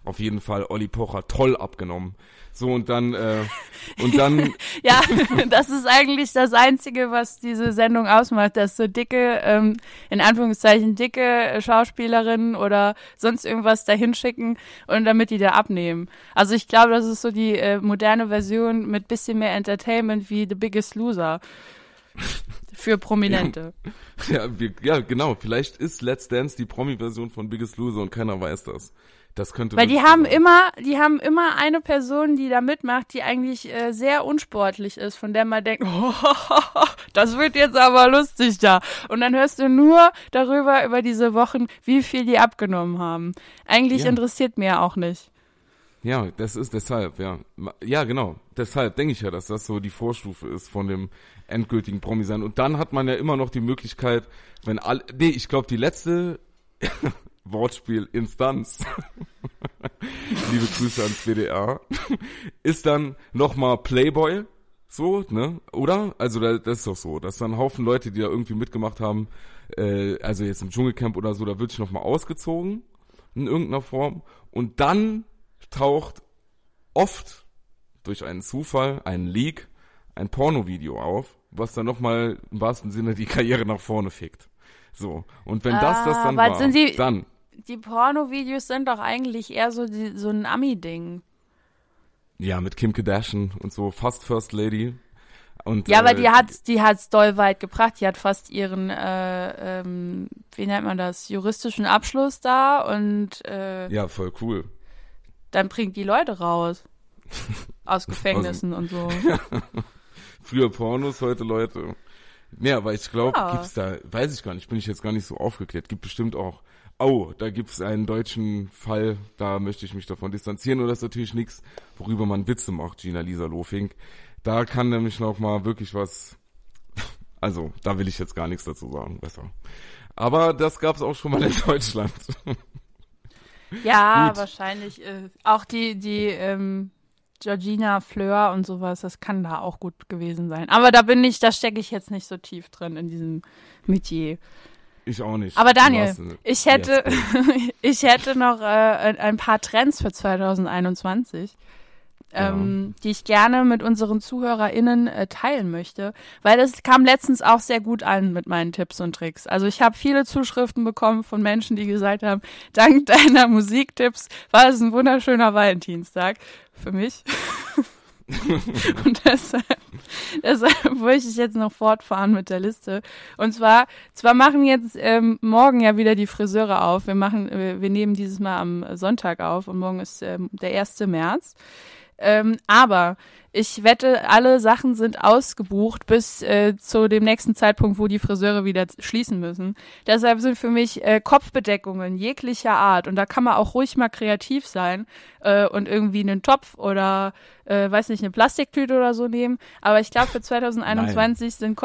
Auf jeden Fall Olli Pocher toll abgenommen. So und dann äh, und dann (laughs) Ja, (laughs) das ist eigentlich das Einzige, was diese Sendung ausmacht, dass so dicke, ähm, in Anführungszeichen dicke Schauspielerinnen oder sonst irgendwas dahin schicken und damit die da abnehmen. Also ich glaube, das ist so die äh, moderne Version mit bisschen mehr Entertainment wie The Biggest Loser. Für Prominente. (laughs) Ja, wir, ja, genau. Vielleicht ist Let's Dance die Promi-Version von Biggest Loser und keiner weiß das. Das könnte Weil die haben sein. immer, die haben immer eine Person, die da mitmacht, die eigentlich äh, sehr unsportlich ist, von der man denkt, oh, (laughs) das wird jetzt aber lustig da. Und dann hörst du nur darüber, über diese Wochen, wie viel die abgenommen haben. Eigentlich Ja. interessiert mir auch nicht. Ja, das ist deshalb, ja. Ja, genau. Deshalb denke ich ja, dass das so die Vorstufe ist von dem endgültigen Promi sein. Und dann hat man ja immer noch die Möglichkeit, wenn alle, nee, ich glaube, die letzte (laughs) Wortspiel Instanz, (laughs) liebe Grüße ans WDR, ist dann nochmal Playboy, so, ne, oder? Also da, das ist doch so, dass dann ein Haufen Leute, die da irgendwie mitgemacht haben, äh, also jetzt im Dschungelcamp oder so, da wird sich nochmal ausgezogen in irgendeiner Form und dann taucht oft durch einen Zufall, einen Leak, ein Pornovideo auf, was dann nochmal im wahrsten Sinne die Karriere nach vorne fickt. So. Und wenn das das Ah, dann aber war, sind die- dann, Die Porno-Videos sind doch eigentlich eher so, die, so ein Ami-Ding. ja, mit Kim Kardashian und so, fast First Lady. Und, Ja, aber äh, die hat, die hat's doll weit gebracht. Die hat fast ihren, äh, ähm, wie nennt man das, juristischen Abschluss da und äh, Ja, voll cool. dann bringt die Leute raus. (laughs) Aus Gefängnissen und so. (laughs) Früher Pornos, heute Leute. Ja, aber ich glaube, Ja. gibt's da, weiß ich gar nicht, bin ich jetzt gar nicht so aufgeklärt. Gibt bestimmt auch, oh, da gibt's einen deutschen Fall, da möchte ich mich davon distanzieren. Und das ist natürlich nichts, worüber man Witze macht, Gina Lisa Lofink. Da kann nämlich noch mal wirklich was, also, da will ich jetzt gar nichts dazu sagen, besser. Aber das gab's auch schon mal in Deutschland. (laughs) Ja, Gut. wahrscheinlich. Äh, auch die, die ähm, Georgina Fleur und sowas, das kann da auch gut gewesen sein. Aber da bin ich, da stecke ich jetzt nicht so tief drin in diesem Metier. Ich auch nicht. Aber Daniel, ich hätte, (laughs) ich hätte noch äh, ein paar Trends für 2021, ähm, die ich gerne mit unseren ZuhörerInnen äh, teilen möchte, weil das kam letztens auch sehr gut an mit meinen Tipps und Tricks. Also ich habe viele Zuschriften bekommen von Menschen, die gesagt haben, (laughs) dank deiner Musiktipps war es ein wunderschöner Valentinstag für mich. (laughs) (laughs) und deshalb, deshalb wollte ich jetzt noch fortfahren mit der Liste. Und zwar, zwar machen jetzt ähm, morgen ja wieder die Friseure auf. Wir machen, wir, wir nehmen dieses Mal am Sonntag auf und morgen ist ähm, der 1. März. Ähm, aber ich wette, alle Sachen sind ausgebucht bis äh, zu dem nächsten Zeitpunkt, wo die Friseure wieder schließen müssen. Deshalb sind für mich äh, Kopfbedeckungen jeglicher Art und da kann man auch ruhig mal kreativ sein äh, und irgendwie einen Topf oder äh, weiß nicht eine Plastiktüte oder so nehmen. Aber ich glaube für 2021 sind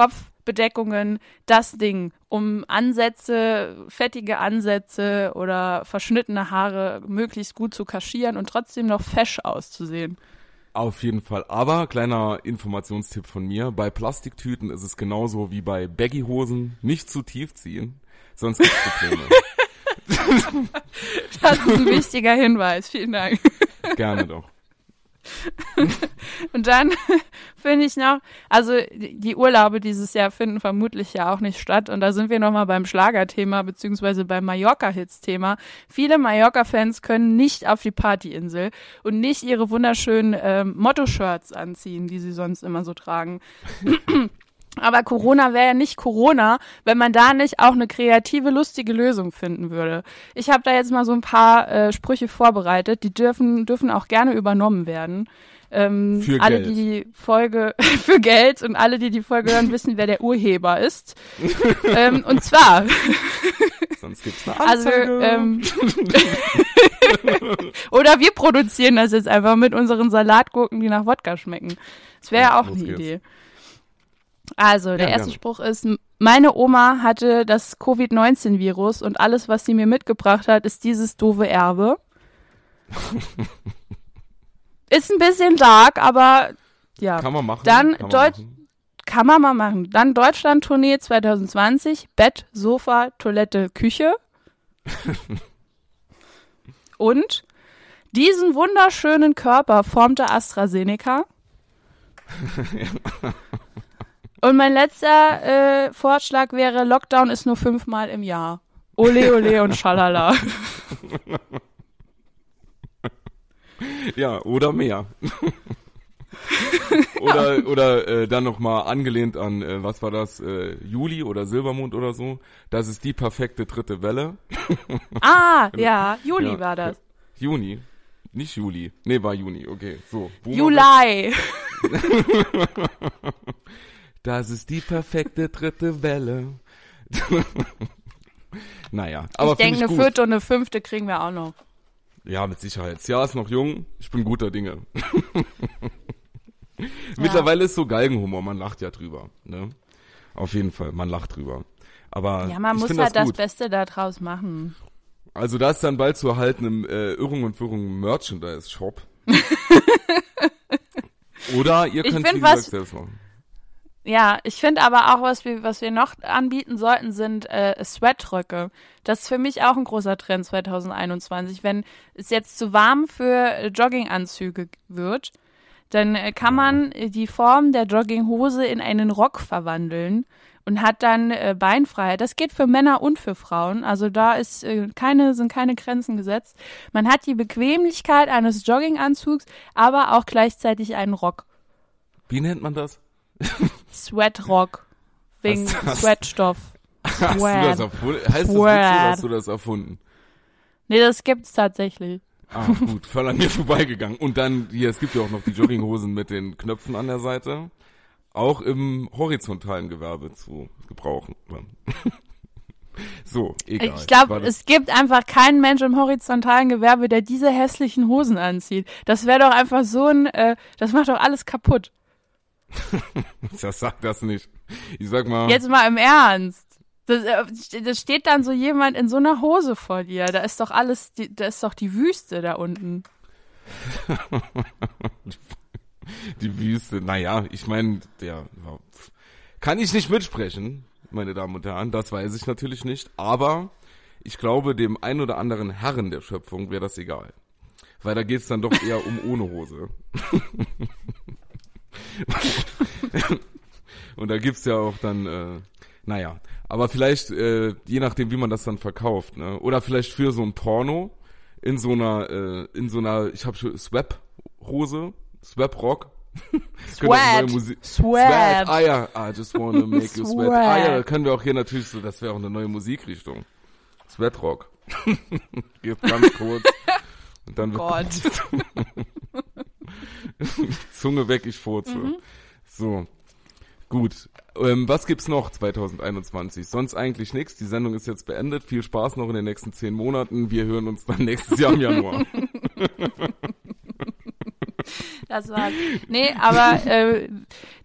Kopfbedeckungen das Ding, um Ansätze, fettige Ansätze oder verschnittene Haare möglichst gut zu kaschieren und trotzdem noch fesch auszusehen. Auf jeden Fall. Aber kleiner Informationstipp von mir. Bei Plastiktüten ist es genauso wie bei Baggyhosen. Nicht zu tief ziehen, sonst gibt's Probleme. (laughs) Das ist ein wichtiger Hinweis. Vielen Dank. Gerne doch. (laughs) Und dann (laughs) finde ich noch, also die Urlaube dieses Jahr finden vermutlich ja auch nicht statt. Und da sind wir nochmal beim Schlagerthema beziehungsweise beim Mallorca-Hits-Thema. Viele Mallorca-Fans können nicht auf die Partyinsel und nicht ihre wunderschönen ähm, Motto-Shirts anziehen, die sie sonst immer so tragen. (laughs) Aber Corona wäre ja nicht Corona, wenn man da nicht auch eine kreative, lustige Lösung finden würde. Ich habe da jetzt mal so ein paar äh, Sprüche vorbereitet, die dürfen, dürfen auch gerne übernommen werden. Ähm, Für alle, Geld. die die Folge (laughs) für Geld und alle, die die Folge hören, wissen, wer der Urheber ist. (laughs) ähm, und zwar, (laughs) Sonst gibt's eine also, Anzeige. ähm, oder wir produzieren das jetzt einfach mit unseren Salatgurken, die nach Wodka schmecken. Das wäre ja auch eine geht's. Idee. Also, der Ja, erste gerne. Spruch ist, meine Oma hatte das Covid-19-Virus und alles, was sie mir mitgebracht hat, ist dieses doofe Erbe. (laughs) ist ein bisschen dark, aber ja, Kann man machen. Dann kann man machen. kann man mal machen. Dann Deutschland-Tournee 2020, Bett, Sofa, Toilette, Küche. (laughs) und diesen wunderschönen Körper formte AstraZeneca. (laughs) Und mein letzter äh, Vorschlag wäre, Lockdown ist nur fünfmal im Jahr. Ole, ole und schalala. (laughs) Ja, oder mehr. (laughs) oder oder äh, dann nochmal angelehnt an, äh, was war das, äh, Juli oder Silbermond oder so. Das ist die perfekte dritte Welle. (laughs) Ah, ja, Juli Ja, war das. Juni. Nicht Juli. Nee, war Juni. Okay, so. Boomer- Juli. Das ist die perfekte dritte Welle. (laughs) naja, aber ich denke, eine vierte und eine fünfte kriegen wir auch noch. Ja, mit Sicherheit. Das Jahr ist noch jung. Ich bin guter Dinge. (laughs) Mittlerweile ist so Galgenhumor. Man lacht ja drüber. Ne? Auf jeden Fall. Man lacht drüber. Aber Ja, man muss halt das das. Beste daraus machen. Also da ist dann bald zu erhalten im äh, Irrung und Wirrung Merchandise-Shop. (laughs) Oder ihr könnt wie gesagt was- selbst machen. Ja, ich finde aber auch, was wir, was wir noch anbieten sollten, sind äh, Sweatröcke. Das ist für mich auch ein großer Trend 2021. Wenn es jetzt zu warm für Jogginganzüge wird, dann äh, kann man äh, die Form der Jogginghose in einen Rock verwandeln und hat dann äh, Beinfreiheit. Das geht für Männer und für Frauen. Also da ist äh, keine, sind keine Grenzen gesetzt. Man hat die Bequemlichkeit eines Jogginganzugs, aber auch gleichzeitig einen Rock. Wie nennt man das? (laughs) Sweatrock. Wegen hast- Sweatstoff. Hast du das Sweat. erfunden? Heißt das wirklich so, Sweat. hast du das erfunden? Nee, das gibt's tatsächlich. Ah, gut, voll an mir vorbeigegangen. Und dann, hier, es gibt ja auch noch die Jogginghosen mit den Knöpfen an der Seite. Auch im horizontalen Gewerbe zu gebrauchen. So, egal. Ich glaube, das- es gibt einfach keinen Mensch im horizontalen Gewerbe, der diese hässlichen Hosen anzieht. Das wäre doch einfach so ein, äh, das macht doch alles kaputt. (laughs) Das sagt das nicht. Ich sag mal, Jetzt mal im Ernst. Das, äh, das steht dann so jemand in so einer Hose vor dir. Da ist doch alles, die, da ist doch die Wüste da unten. (laughs) die Wüste, naja, ich meine, der kann ich nicht mitsprechen, meine Damen und Herren, das weiß ich natürlich nicht, aber ich glaube, dem ein oder anderen Herren der Schöpfung wäre das egal. Weil da geht's dann doch eher um ohne Hose. (laughs) (laughs) Und da gibt's ja auch dann, äh, naja, aber vielleicht, äh, je nachdem, wie man das dann verkauft, ne? Oder vielleicht für so ein Porno in so einer, äh, in so einer, ich habe schon Swap-Hose, Swap-Rock. (laughs) Könnte auch neue Sweat. Musik- Sweat. Ah ja, I just wanna make you sweat. (laughs) Sweat. Ah ja, da können wir auch hier natürlich so, das wäre auch eine neue Musikrichtung. Sweatrock. Geht ganz kurz. Und dann wird Gott. (laughs) Zunge weg, ich furze. Mhm. So. Gut. Ähm, was gibt's noch 2021? Sonst eigentlich nichts. Die Sendung ist jetzt beendet. Viel Spaß noch in den nächsten zehn Monaten. Wir hören uns dann nächstes Jahr im Januar. (laughs) Das war's. Nee, aber äh,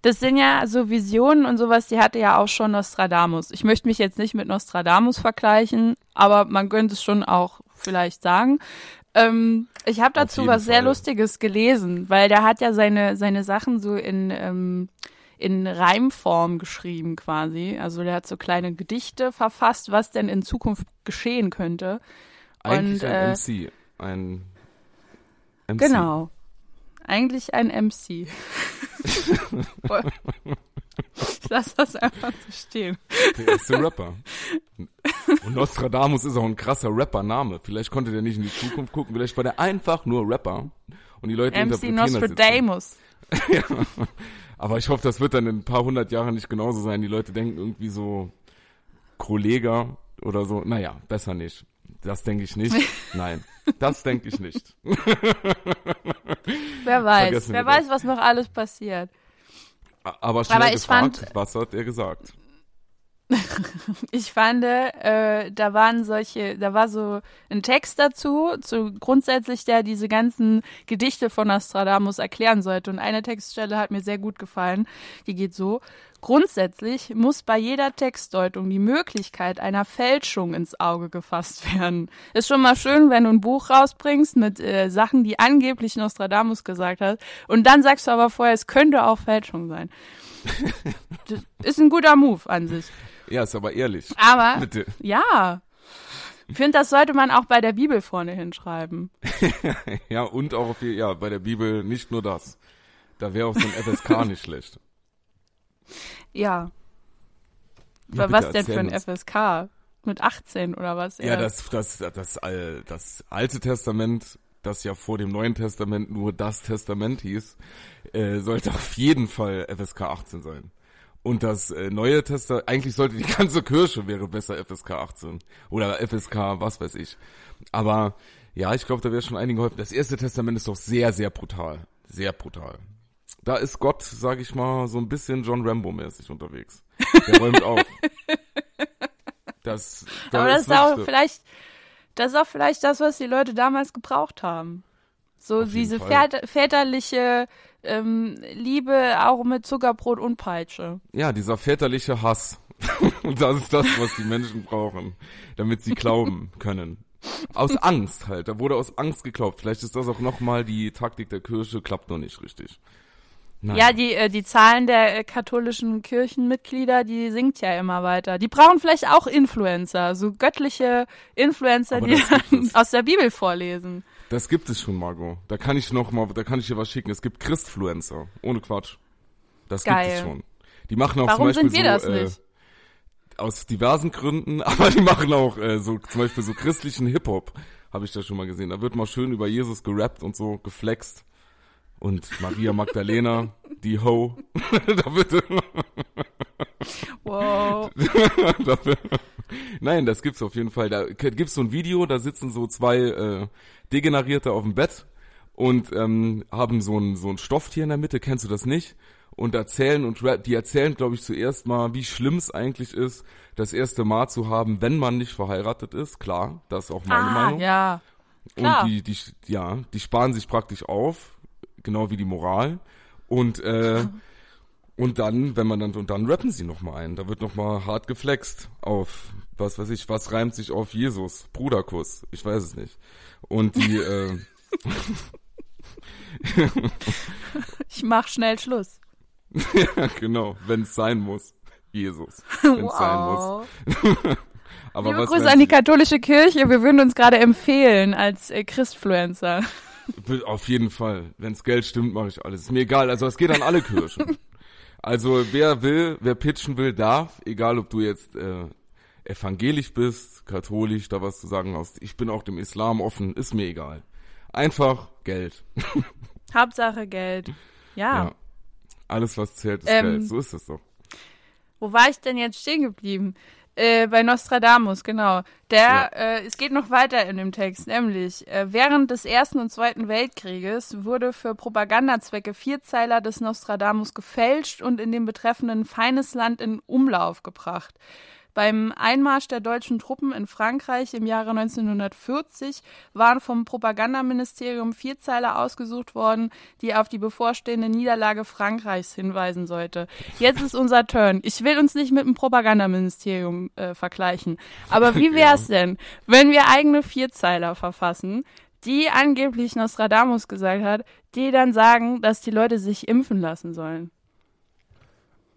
das sind ja so Visionen und sowas, die hatte ja auch schon Nostradamus. Ich möchte mich jetzt nicht mit Nostradamus vergleichen, aber man könnte es schon auch vielleicht sagen. Ähm, ich habe dazu was sehr Fall. Lustiges gelesen, weil der hat ja seine, seine Sachen so in, ähm, in Reimform geschrieben quasi. Also der hat so kleine Gedichte verfasst, was denn in Zukunft geschehen könnte. Eigentlich Und, ein äh, MC. Ein MC. Genau. Eigentlich ein MC. (laughs) ich lass das einfach so stehen. Der erste Rapper. Und Nostradamus ist auch ein krasser Rapper-Name. Vielleicht konnte der nicht in die Zukunft gucken. Vielleicht war der einfach nur Rapper. Und die Leute MC interpretieren das jetzt so. Nostradamus. (laughs) Aber ich hoffe, das wird dann in ein paar hundert Jahren nicht genauso sein. Die Leute denken irgendwie so Kollega oder so. Naja, besser nicht. Das denke ich nicht. (laughs) Nein, das denke ich nicht. Wer weiß, wer das. weiß, was noch alles passiert. Aber schnell Aber ich gefragt, fand- was hat er gesagt? (laughs) Ich fand, äh, da waren solche, da war so ein Text dazu, zu grundsätzlich, der diese ganzen Gedichte von Nostradamus erklären sollte. Und eine Textstelle hat mir sehr gut gefallen. Die geht so. Grundsätzlich muss bei jeder Textdeutung die Möglichkeit einer Fälschung ins Auge gefasst werden. Ist schon mal schön, wenn du ein Buch rausbringst mit äh, Sachen, die angeblich Nostradamus gesagt hat. Und dann sagst du aber vorher, es könnte auch Fälschung sein. (laughs) Das ist ein guter Move an sich. Ja, ist aber ehrlich. Aber (laughs) Bitte. ja, ich finde, das sollte man auch bei der Bibel vorne hinschreiben. (laughs) Ja, und auch auf, ja, bei der Bibel nicht nur das. Da wäre auch so ein FSK nicht schlecht. Ja. Ja, was denn für ein uns. FSK? Mit 18 oder was? Ja, das, das, das, das Alte Testament, das ja vor dem Neuen Testament nur das Testament hieß, äh, sollte auf jeden Fall FSK 18 sein. Und das äh, Neue Testament, eigentlich sollte die (laughs) ganze Kirche wäre besser FSK 18. Oder FSK, was weiß ich. Aber ja, ich glaube, da wäre schon einigen geholfen. Das Erste Testament ist doch sehr, sehr brutal. Sehr brutal. Da ist Gott, sag ich mal, so ein bisschen John Rambo-mäßig unterwegs. Der räumt (laughs) auf. Das, da Aber das ist auch vielleicht, das ist auch vielleicht das, was die Leute damals gebraucht haben. So Auf diese väter, väterliche ähm, Liebe auch mit Zuckerbrot und Peitsche. Ja, dieser väterliche Hass. Und (laughs) das ist das, was die Menschen brauchen, damit sie glauben (laughs) können. Aus Angst halt. Da wurde aus Angst geglaubt. Vielleicht ist das auch nochmal die Taktik der Kirche, klappt noch nicht richtig. Nein. Ja, die, äh, die Zahlen der äh, katholischen Kirchenmitglieder, die sinkt ja immer weiter. Die brauchen vielleicht auch Influencer, so göttliche Influencer, Aber die (laughs) aus der Bibel vorlesen. Das gibt es schon, Margot. Da kann ich noch mal, da kann ich dir was schicken. Es gibt Christfluencer. Ohne Quatsch. Das Geil. gibt es schon. Die machen auch Warum zum Beispiel sind wir so, das äh, nicht? aus diversen Gründen, (laughs) aber die machen auch äh, so zum Beispiel so christlichen Hip-Hop, habe ich da schon mal gesehen. Da wird mal schön über Jesus gerappt und so geflext. Und Maria Magdalena, die Ho. (laughs) da wird, Wow. (laughs) nein, das gibt's auf jeden Fall. Da gibt's so ein Video, da sitzen so zwei äh, Degenerierte auf dem Bett und ähm, haben so ein, so ein Stofftier in der Mitte, kennst du das nicht? Und erzählen und rap, die erzählen, glaube ich, zuerst mal, wie schlimm es eigentlich ist, das erste Mal zu haben, wenn man nicht verheiratet ist. Klar, das ist auch meine Ah, Meinung. ja. klar. Und die, die, ja, die sparen sich praktisch auf, genau wie die Moral. Und, äh, und dann, wenn man dann, und dann rappen sie nochmal ein. Da wird nochmal hart geflext auf, was weiß ich, was reimt sich auf Jesus? Bruderkuss. Ich weiß es nicht. Und die, (laughs) äh, Ich mach schnell Schluss. (laughs) ja, genau, wenn es sein muss. Jesus. Wenn es sein muss. (laughs) Aber Liebe was, Grüße an die katholische Kirche. Wir würden uns gerade empfehlen als äh, Christfluencer. Auf jeden Fall. Wenn's Geld stimmt, mache ich alles. Ist mir egal. Also es geht an alle Kirchen. Also wer will, wer pitchen will, darf. Egal, ob du jetzt äh, evangelisch bist, katholisch, da was zu sagen hast. Ich bin auch dem Islam offen. Ist mir egal. Einfach Geld. (laughs) Hauptsache Geld. Ja. Ja. Alles, was zählt, ist Ähm, Geld. So ist es doch. Wo war ich denn jetzt stehen geblieben? Äh, bei Nostradamus, genau. Der, Ja. äh, es geht noch weiter in dem Text, nämlich äh, während des Ersten und Zweiten Weltkrieges wurde für Propagandazwecke Vierzeiler des Nostradamus gefälscht und in dem betreffenden Feindesland in Umlauf gebracht. Beim Einmarsch der deutschen Truppen in Frankreich im Jahre 1940 waren vom Propagandaministerium Vierzeiler ausgesucht worden, die auf die bevorstehende Niederlage Frankreichs hinweisen sollte. Jetzt ist unser Turn. Ich will uns nicht mit dem Propagandaministerium äh, vergleichen. Aber (laughs) wie wär's denn, wenn wir eigene Vierzeiler verfassen, die angeblich Nostradamus gesagt hat, die dann sagen, dass die Leute sich impfen lassen sollen?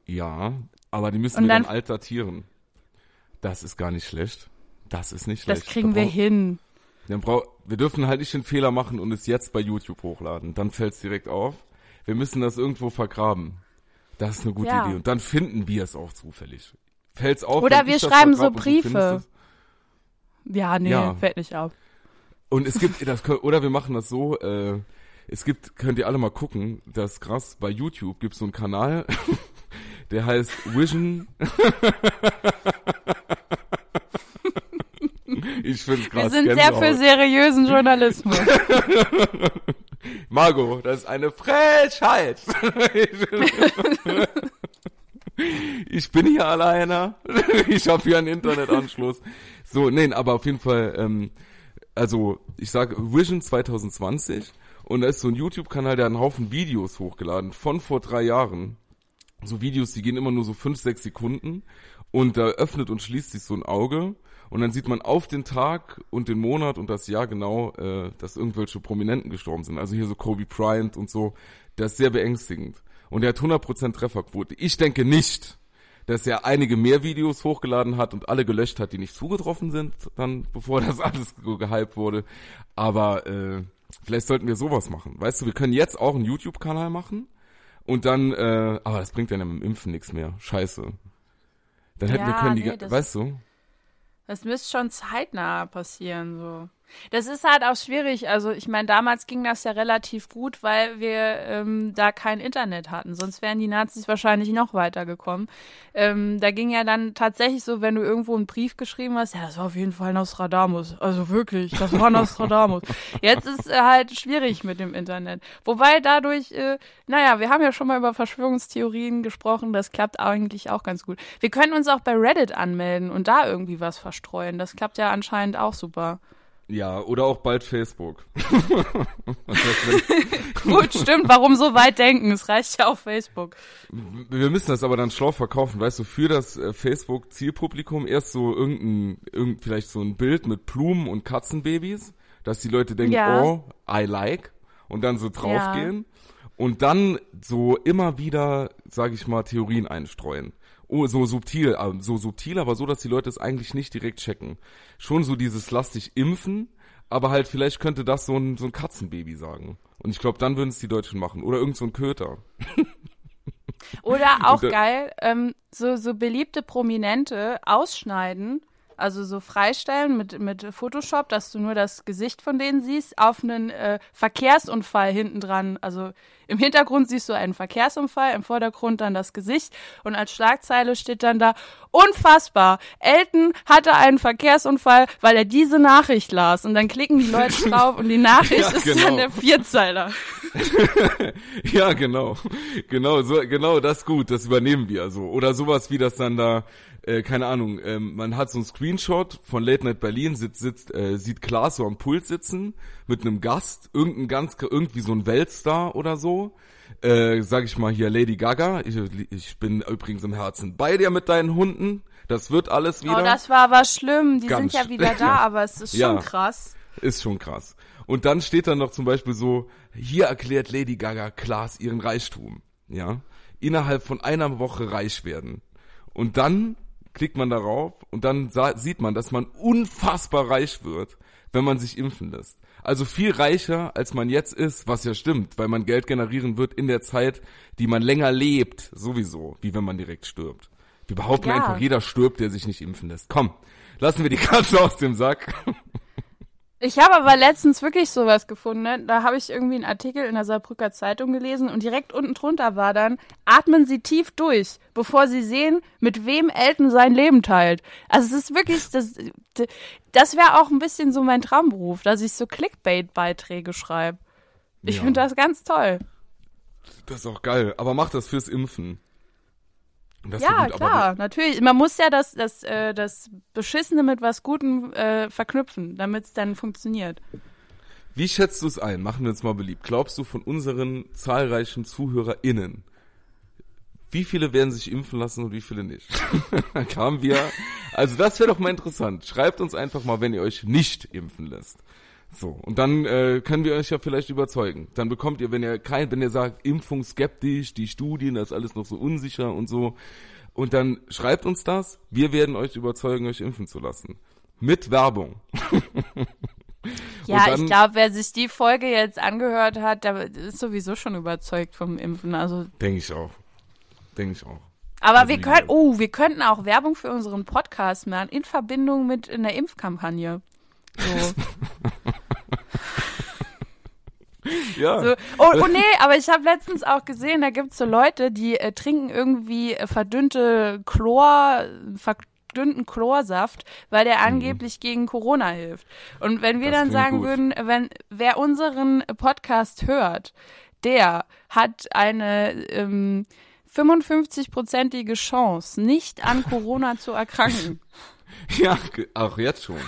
Ja, aber die müssen Und wir dann- dann altatieren. Das ist gar nicht schlecht. Das ist nicht schlecht. Das kriegen Da wir hin. Dann wir dürfen halt nicht den Fehler machen und es jetzt bei YouTube hochladen. Dann fällt's direkt auf. Wir müssen das irgendwo vergraben. Das ist eine gute Ja. Idee. Und dann finden wir es auch zufällig. Fällt's auf. Oder wir schreiben so Briefe. es? Ja, nee, Ja. fällt nicht auf. Und es gibt, das, oder wir machen das so, äh, es gibt, könnt ihr alle mal gucken, das ist krass, bei YouTube gibt's so einen Kanal, (laughs) der heißt Vision. (laughs) Ich find's krass. Wir sind sehr für seriösen Journalismus. (laughs) Margot, das ist eine Frechheit. (laughs) ich bin hier alleine. Ich habe hier einen Internetanschluss. So, nein, aber auf jeden Fall, ähm, also ich sage Vision 2020 und da ist so ein YouTube-Kanal, der hat einen Haufen Videos hochgeladen von vor drei Jahren. So Videos, die gehen immer nur so fünf, sechs Sekunden und da öffnet und schließt sich so ein Auge und dann sieht man auf den Tag und den Monat und das Jahr genau, äh, dass irgendwelche Prominenten gestorben sind. Also hier so Kobe Bryant und so. Das ist sehr beängstigend. Und er hat 100% Trefferquote. Ich denke nicht, dass er einige mehr Videos hochgeladen hat und alle gelöscht hat, die nicht zugetroffen sind, dann bevor (laughs) das alles gehypt wurde. Aber äh, vielleicht sollten wir sowas machen. Weißt du, wir können jetzt auch einen YouTube-Kanal machen und dann, äh, aber das bringt ja mit dem Impfen nichts mehr. Scheiße. Dann hätten Ja, wir können die, nee, das- weißt du? Das müsste schon zeitnah passieren, so. Das ist halt auch schwierig. Also ich meine, damals ging das ja relativ gut, weil wir ähm, da kein Internet hatten. Sonst wären die Nazis wahrscheinlich noch weitergekommen. Ähm, da ging ja dann tatsächlich so, wenn du irgendwo einen Brief geschrieben hast, ja, das war auf jeden Fall Nostradamus. Also wirklich, das war (laughs) Nostradamus. Jetzt ist äh, halt schwierig mit dem Internet. Wobei dadurch, äh, naja, wir haben ja schon mal über Verschwörungstheorien gesprochen. Das klappt eigentlich auch ganz gut. Wir können uns auch bei Reddit anmelden und da irgendwie was verstreuen. Das klappt ja anscheinend auch super. Ja, oder auch bald Facebook. (laughs) (laughs) Gut, stimmt. Warum so weit denken? Es reicht ja auf Facebook. wir müssen das aber dann schlau verkaufen, weißt du, für das äh, Facebook-Zielpublikum erst so irgendein, irgend, vielleicht so ein Bild mit Blumen und Katzenbabys, dass die Leute denken, Ja. oh, I like, und dann so draufgehen. Und dann so immer wieder, sage ich mal, Theorien einstreuen. Oh, so subtil, äh, so subtil, aber so, dass die Leute es eigentlich nicht direkt checken. Schon so dieses lass dich impfen, aber halt vielleicht könnte das so ein, so ein Katzenbaby sagen. Und ich glaube, dann würden es die Deutschen machen. Oder irgend so ein Köter. Oder (laughs) auch geil, ähm, so, so beliebte Prominente ausschneiden, also so freistellen mit, mit Photoshop, dass du nur das Gesicht von denen siehst, auf einen äh, Verkehrsunfall hinten dran. Also im Hintergrund siehst du einen Verkehrsunfall, im Vordergrund dann das Gesicht und als Schlagzeile steht dann da, unfassbar, Elton hatte einen Verkehrsunfall, weil er diese Nachricht las. Und dann klicken die Leute (laughs) drauf und die Nachricht Ja, ist genau. dann der Vierzeiler. (laughs) Ja, genau. Genau, so, genau das gut, das übernehmen wir so. Oder sowas wie das dann da, äh, keine Ahnung, ähm, man hat so einen Screenshot von Late Night Berlin, sitzt, sitzt, äh, sieht Klaas so am Pult sitzen mit einem Gast, irgendein ganz, irgendwie so ein Weltstar oder so. Äh, sag ich mal hier Lady Gaga, ich, ich bin übrigens im Herzen bei dir mit deinen Hunden. Das wird alles wieder. Oh, das war aber schlimm. Die Ganz sind ja wieder da, aber es ist (laughs) schon Ja. krass. Ist schon krass. Und dann steht dann noch zum Beispiel so, hier erklärt Lady Gaga Klaas ihren Reichtum. Ja. Innerhalb von einer Woche reich werden. Und dann klickt man darauf und dann sieht man, dass man unfassbar reich wird, wenn man sich impfen lässt. Also viel reicher, als man jetzt ist, was ja stimmt, weil man Geld generieren wird in der Zeit, die man länger lebt, sowieso, wie wenn man direkt stirbt. Wir behaupten Ja. einfach, jeder stirbt, der sich nicht impfen lässt. Komm, lassen wir die Katze aus dem Sack. (laughs) Ich habe aber letztens wirklich sowas gefunden. Ne? Da habe ich irgendwie einen Artikel in der Saarbrücker Zeitung gelesen und direkt unten drunter war dann, atmen Sie tief durch, bevor Sie sehen, mit wem Elton sein Leben teilt. Also es ist wirklich, das, das wäre auch ein bisschen so mein Traumberuf, dass ich so Clickbait-Beiträge schreibe. Ich Ja. finde das ganz toll. Das ist auch geil. Aber mach das fürs Impfen. Ja, gut, klar, natürlich. Man muss ja das, das, äh, das Beschissene mit was Gutem äh, verknüpfen, damit es dann funktioniert. Wie schätzt du es ein? Machen wir uns mal beliebt. Glaubst du von unseren zahlreichen ZuhörerInnen, wie viele werden sich impfen lassen und wie viele nicht? (laughs) Kamen wir. Also das wäre doch mal interessant. Schreibt uns einfach mal, wenn ihr euch nicht impfen lässt. So, und dann äh, können wir euch ja vielleicht überzeugen. Dann bekommt ihr, wenn ihr kein, wenn ihr sagt, Impfung skeptisch, die Studien, das ist alles noch so unsicher und so. Und dann schreibt uns das. Wir werden euch überzeugen, euch impfen zu lassen. Mit Werbung. (laughs) Ja, dann- ich glaube, wer sich die Folge jetzt angehört hat, der ist sowieso schon überzeugt vom Impfen. Also, Denke ich auch. Denke ich auch. aber Also wir können, oh, wir könnten auch Werbung für unseren Podcast machen in Verbindung mit einer Impfkampagne. So. (laughs) Ja. So. Oh, oh nee, aber ich habe letztens auch gesehen, da gibt's so Leute, die äh, trinken irgendwie äh, verdünnte Chlor, verdünnte verdünnten Chlorsaft, weil der angeblich gegen Corona hilft. Und wenn wir Das dann sagen gut. würden, wenn wer unseren Podcast hört, der hat eine ähm, 55-prozentige Chance, nicht an Corona zu erkranken. (laughs) Ja, auch jetzt schon.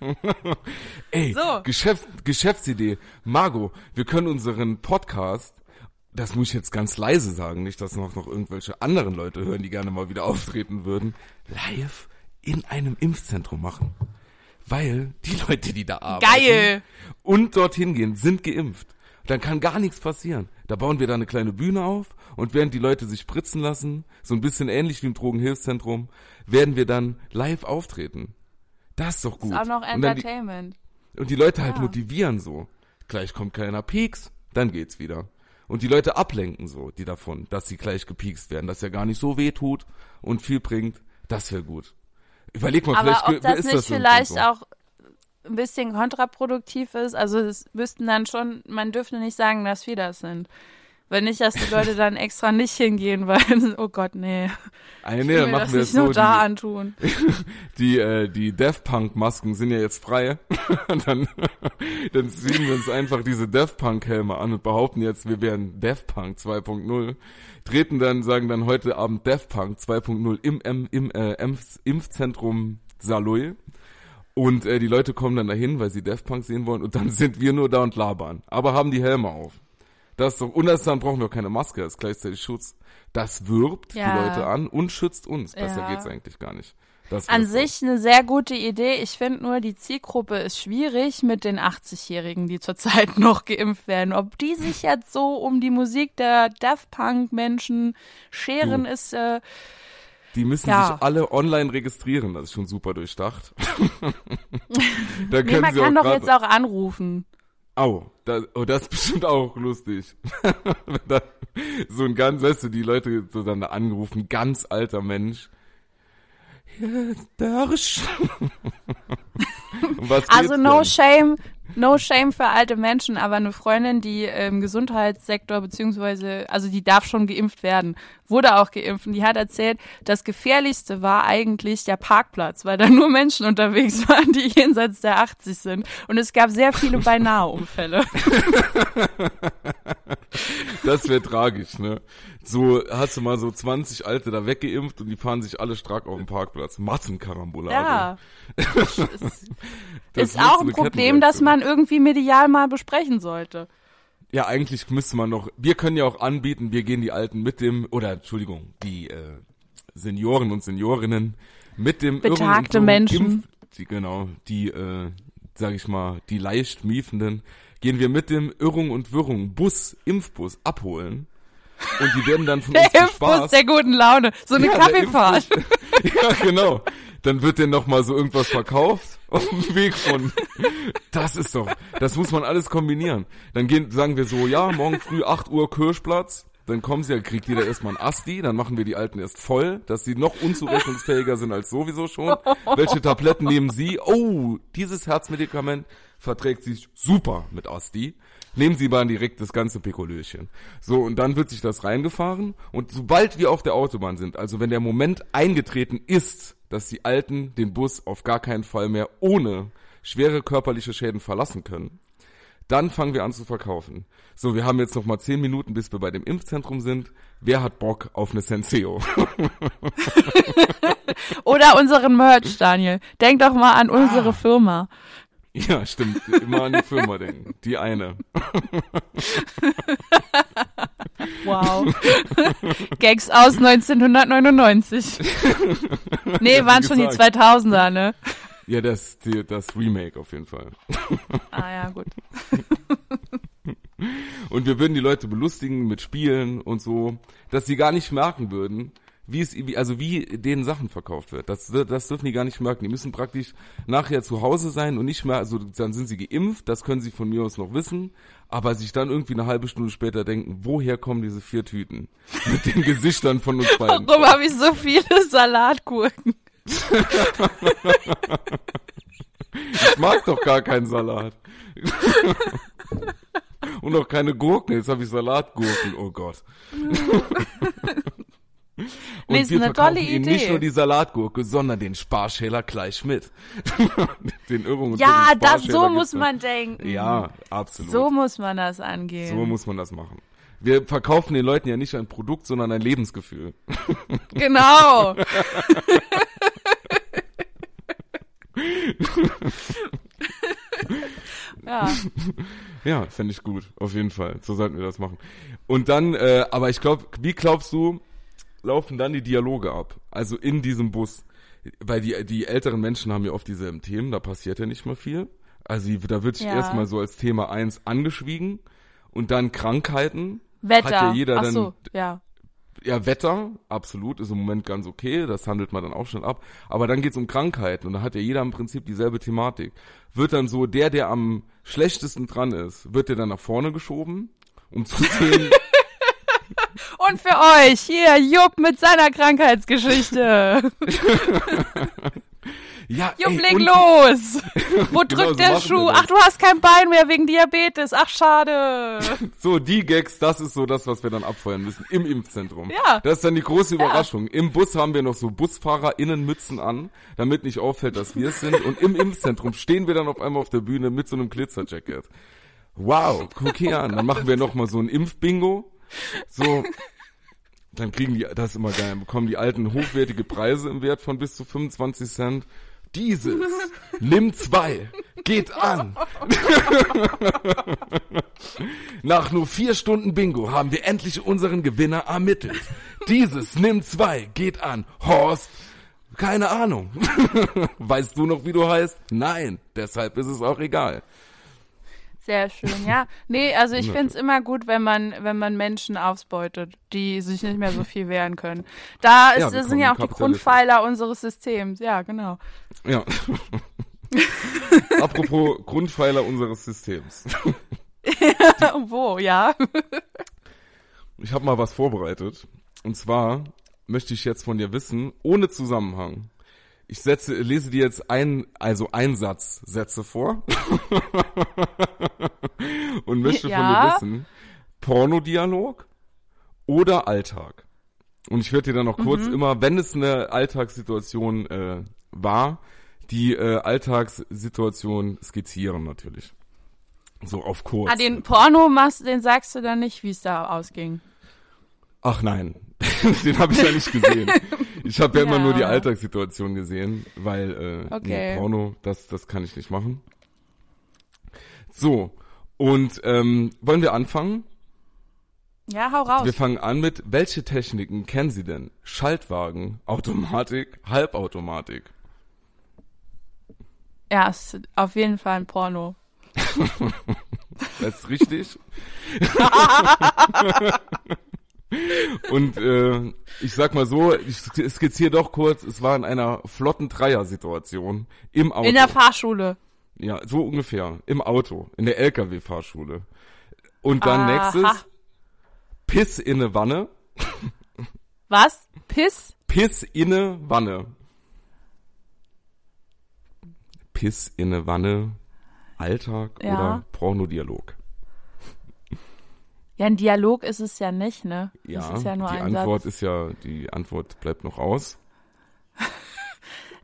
(laughs) Ey, So. Geschäft, Geschäftsidee. Margot, wir können unseren Podcast, das muss ich jetzt ganz leise sagen, nicht, dass noch, noch irgendwelche anderen Leute hören, die gerne mal wieder auftreten würden, live in einem Impfzentrum machen. Weil die Leute, die da arbeiten Geil! und dorthin gehen, sind geimpft. Dann kann gar nichts passieren. Da bauen wir da eine kleine Bühne auf und während die Leute sich spritzen lassen, so ein bisschen ähnlich wie im Drogenhilfszentrum, werden wir dann live auftreten. Das ist doch gut. Ist auch noch und, dann die, Entertainment. und die Leute halt Ja. motivieren so. Gleich kommt kleiner Peaks, dann geht's wieder. Und die Leute ablenken so, die davon, dass sie gleich gepiekst werden, dass ja gar nicht so weh tut und viel bringt. Das wäre gut. Überleg mal, Aber vielleicht ob das ist nicht das vielleicht so. auch ein bisschen kontraproduktiv ist, also es müssten dann schon, man dürfte nicht sagen, dass wir das sind. Wenn nicht, dass die Leute dann extra nicht hingehen, weil, (laughs) oh Gott, nee. Ich nee, dann machen das wir nicht es so. nur da die, antun. (laughs) die, äh, die Daft Punk Masken sind ja jetzt frei. (laughs) dann, dann ziehen wir uns einfach diese Daft Punk Helme an und behaupten jetzt, wir wären Daft Punk 2.0. Treten dann, sagen dann heute Abend Daft Punk 2.0 im, im, im äh, Impf Impfzentrum Saloy. Und äh, die Leute kommen dann dahin, weil sie Daft Punk sehen wollen. Und dann sind wir nur da und labern. Aber haben die Helme auf. Das ist doch, und das dann brauchen wir keine Maske, das ist gleichzeitig Schutz. Das wirbt Ja. die Leute an und schützt uns. Besser Ja. geht's eigentlich gar nicht. Das An sich eine sehr gute Idee. Ich finde nur, die Zielgruppe ist schwierig mit den 80-Jährigen, die zurzeit (laughs) noch geimpft werden. Ob die sich jetzt so um die Musik der Daft Punk-Menschen scheren, Du. ist äh, Die müssen Ja. sich alle online registrieren, das ist schon super durchdacht. (laughs) da Nee, können man sie kann doch jetzt auch anrufen. Au, das, oh, das ist bestimmt auch lustig. (laughs) So ein ganz, weißt du, die Leute so dann da angerufen, ganz alter Mensch. Dörsch. (laughs) Also no denn? shame, no shame für alte Menschen, aber eine Freundin, die im Gesundheitssektor beziehungsweise, also die darf schon geimpft werden, wurde auch geimpft und die hat erzählt, das gefährlichste war eigentlich der Parkplatz, weil da nur Menschen unterwegs (laughs) waren, die jenseits der 80 sind und es gab sehr viele Beinahe-Unfälle. (laughs) Das wäre tragisch, ne? So hast du mal so 20 Alte da weggeimpft und die fahren sich alle stark auf dem Parkplatz. Massenkarambolage. Ja, (laughs) Das ist müsste auch ein Problem, das man irgendwie medial mal besprechen sollte. Ja, eigentlich müsste man noch, wir können ja auch anbieten, wir gehen die Alten mit dem, oder Entschuldigung, die äh, Senioren und Seniorinnen mit dem Irren und Betagte Wirren Menschen. Impf, die, genau, die, äh, sag ich mal, die leicht miefenden, gehen wir mit dem Irrung und Wirrung Bus, Impfbus abholen. Und die werden dann von uns Der zum Impfbus Spaß. der guten Laune, so eine Ja, Kaffeefahrt. (laughs) Ja, genau. Dann wird denn noch mal so irgendwas verkauft (laughs) auf dem Weg von. Das ist doch, das muss man alles kombinieren. Dann gehen, sagen wir so, ja, morgen früh 8 Uhr Kirschplatz. Dann kommen sie, dann kriegt jeder erstmal ein Asti, dann machen wir die Alten erst voll, dass sie noch unzurechnungsfähiger sind als sowieso schon. Welche Tabletten nehmen sie? Oh, dieses Herzmedikament verträgt sich super mit Asti. Nehmen Sie mal direkt das ganze Pikolöchen. So, und dann wird sich das reingefahren. Und sobald wir auf der Autobahn sind, also wenn der Moment eingetreten ist, dass die Alten den Bus auf gar keinen Fall mehr ohne schwere körperliche Schäden verlassen können, dann fangen wir an zu verkaufen. So, wir haben jetzt noch mal zehn Minuten, bis wir bei dem Impfzentrum sind. Wer hat Bock auf eine Senseo? (laughs) Oder unseren Merch, Daniel. Denk doch mal an Ah. unsere Firma. ja, stimmt. Immer an die Firma denken. Die eine. (laughs) Wow. (laughs) Gags aus 1999. Nee, waren schon die gesagt. 2000er, ne? Ja, das, die, das Remake auf jeden Fall. (laughs) Ah ja, gut. (laughs) Und wir würden die Leute belustigen mit Spielen und so, dass sie gar nicht merken würden, wie es, also wie denen Sachen verkauft wird. Das, das dürfen die gar nicht merken. Die müssen praktisch nachher zu Hause sein und nicht mehr, also dann sind sie geimpft, das können sie von mir aus noch wissen, aber sich dann irgendwie eine halbe Stunde später denken, woher kommen diese vier Tüten? Mit den (laughs) Gesichtern von uns beiden. Warum habe ich so viele Salatgurken? Ich mag doch gar keinen Salat. Und auch keine Gurken. Jetzt habe ich Salatgurken. Oh Gott. Und Nee, ist wir eine tolle Idee. nicht nur die Salatgurke, sondern den Sparschäler gleich mit. (laughs) den und Ja, das, so muss man denken. Ja, absolut. So muss man das angehen. So muss man das machen. Wir verkaufen den Leuten ja nicht ein Produkt, sondern ein Lebensgefühl. Genau. ja. Ja, fände ich gut, auf jeden Fall. So sollten wir das machen. Und dann, äh, aber ich glaube, wie glaubst du, laufen dann die Dialoge ab? Also in diesem Bus. Weil die, die älteren Menschen haben ja oft dieselben Themen, da passiert ja nicht mal viel. Also da wird sich Ja. erstmal so als Thema eins angeschwiegen und dann Krankheiten. Wetter. Hat ja jeder Ach dann, so, ja. ja, Wetter, absolut, ist im Moment ganz okay, das handelt man dann auch schon ab. Aber dann geht's um Krankheiten und da hat ja jeder im Prinzip dieselbe Thematik. Wird dann so, der, der am schlechtesten dran ist, wird der dann nach vorne geschoben, um zu sehen, (laughs) Und für euch, hier, Jupp mit seiner Krankheitsgeschichte. (laughs) ja, Jupp, leg los. (laughs) (laughs) Wo drückt so der Schuh? Ach, du hast kein Bein mehr wegen Diabetes. Ach, schade. (laughs) So, die Gags, das ist so das, was wir dann abfeuern müssen im Impfzentrum. Ja. Das ist dann die große Überraschung. Im Bus haben wir noch so BusfahrerInnen-Mützen an, damit nicht auffällt, dass wir es sind. Und im Impfzentrum stehen wir dann auf einmal auf der Bühne mit so einem Glitzerjacket. Wow, guck hier an. Dann machen wir noch mal so ein Impfbingo. So, dann kriegen die, das ist immer geil, bekommen die Alten hochwertige Preise im Wert von bis zu 25 Cent. Dieses, nimm zwei, geht an. (laughs) Nach nur vier Stunden Bingo haben wir endlich unseren Gewinner ermittelt. Dieses Nimm zwei geht an. Horst, keine Ahnung. (laughs) weißt du noch, wie du heißt? Nein, deshalb ist es auch egal. Sehr schön, ja. Nee, also ich find's immer gut, wenn man, wenn man Menschen ausbeutet, die sich nicht mehr so viel wehren können. Da ist, Ja, das sind ja auch die. Grundpfeiler unseres Systems. Ja, genau. Ja. (laughs) Apropos Grundpfeiler unseres Systems. (laughs) Wo, ja. Ich habe mal was vorbereitet. Und zwar möchte ich jetzt von dir wissen, ohne Zusammenhang. Ich setze, lese dir jetzt ein, also Einsatzsätze vor. (laughs) und möchte von Ja. dir wissen, Pornodialog oder Alltag. Und ich werde dir dann noch kurz Mhm. immer, wenn es eine Alltagssituation äh, war, die äh, Alltagssituation skizzieren natürlich. So auf kurz. Ah, den Porno machst, den sagst du dann nicht, wie es da ausging. Ach nein, (laughs) den habe ich ja nicht gesehen. Ich habe ja, immer Ja. nur die Alltagssituation gesehen, weil äh, Okay. nee, Porno, das, das kann ich nicht machen. So, und ähm, wollen wir anfangen? Ja, hau raus. Wir fangen an mit, welche Techniken kennen Sie denn? Schaltwagen, Automatik, Halbautomatik. Ja, ist auf jeden Fall ein Porno. (laughs) Das ist richtig. (laughs) Und äh, ich sag mal so, ich skizziere doch kurz, es war in einer flotten Dreier-Situation im Auto. In der Fahrschule. Ja, so ungefähr. Im Auto, in der LKW-Fahrschule. Und dann Aha. nächstes, Piss in eine Wanne. Was? Piss? Piss in eine Wanne. Piss in eine Wanne. Alltag Ja. oder Pornodialog? Ja, ein Dialog ist es ja nicht, ne? Ja, ja die Antwort Satz. ist ja, die Antwort bleibt noch aus. (laughs)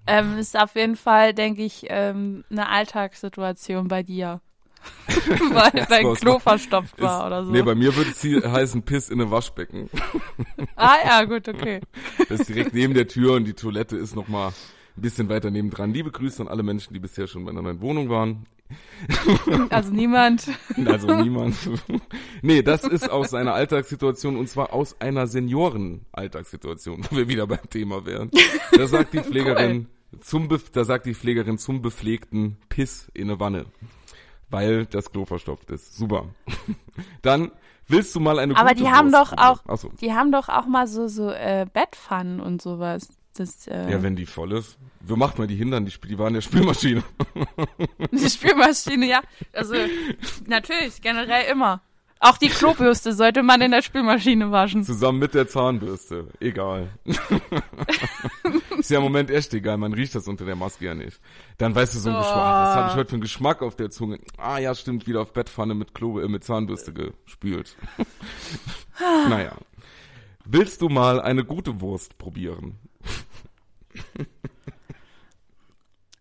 Ähm, ist auf jeden Fall, denke ich, ähm, eine Alltagssituation bei dir. (laughs) Weil dein Klo verstopft war Ist- oder so. Nee, bei mir würde es heißen Piss in eine Waschbecken. (laughs) ah ja, gut, okay. Das ist direkt neben der Tür und die Toilette ist noch mal ein bisschen weiter nebendran. Liebe Grüße an alle Menschen, die bisher schon bei einer neuen Wohnung waren. (laughs) Also niemand. (laughs) Also niemand. nee, das ist aus einer Alltagssituation und zwar aus einer Senioren-Alltagssituation, wo wir wieder beim Thema wären. Da sagt die (laughs) Pflegerin zum Be da sagt die Pflegerin zum bepflegten Piss in eine Wanne, weil das Klo verstopft ist. Super. Dann willst du mal eine Aber gute die haben Wurst doch auch, so. die haben doch auch mal so, so äh, Bettpfannen und sowas. Das, äh, Ja, wenn die voll ist. Wo macht man die hindern? Die, die waren in der Spülmaschine. (laughs) die Spülmaschine, ja. Also natürlich, generell immer. Auch die Klobürste sollte man in der Spülmaschine waschen. Zusammen mit der Zahnbürste. Egal. ist ja im Moment echt egal. Man riecht das unter der Maske ja nicht. Dann weißt du so ein Oh. Geschmack. Was habe ich heute für einen Geschmack auf der Zunge? Ah ja, stimmt. Wieder auf Bettpfanne mit Klo, äh, mit Zahnbürste gespült. (sighs) naja. Willst du mal eine gute Wurst probieren? (laughs)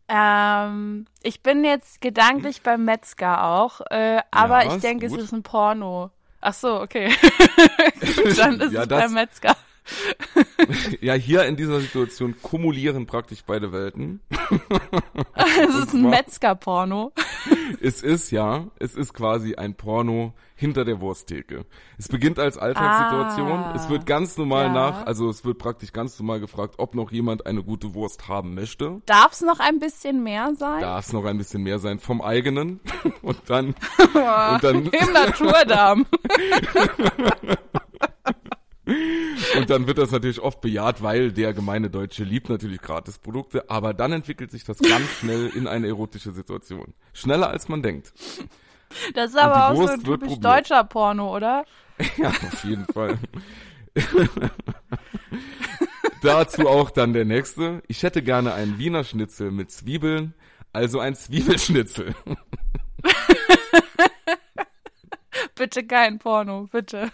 Ähm, ich bin jetzt gedanklich beim Metzger auch, äh, aber Ja, ich denke, es ist ein Porno. Ach so, okay. (laughs) (laughs) Gut, Dann ist Ja, es beim Metzger. (laughs) Ja, hier in dieser Situation kumulieren praktisch beide Welten. (laughs) Es ist ein Metzger-Porno. (laughs) Es ist, ja, es ist quasi ein Porno hinter der Wursttheke. Es beginnt als Alltagssituation. Ah, es wird ganz normal ja. nach, also es wird praktisch ganz normal gefragt, ob noch jemand eine gute Wurst haben möchte. Darf es noch ein bisschen mehr sein? Darf es noch ein bisschen mehr sein vom eigenen. Und dann, und dann, Im Naturdarm. Und dann wird das natürlich oft bejaht, weil der gemeine Deutsche liebt natürlich Gratisprodukte. Aber dann entwickelt sich das ganz schnell in eine erotische Situation. Schneller als man denkt. Das ist aber auch die so Wurst ein typisch deutscher Porno, oder? (laughs) Ja, auf jeden Fall. (laughs) Dazu auch dann der nächste. Ich hätte gerne einen Wiener Schnitzel mit Zwiebeln, also ein Zwiebelschnitzel. (laughs) Bitte kein Porno, bitte.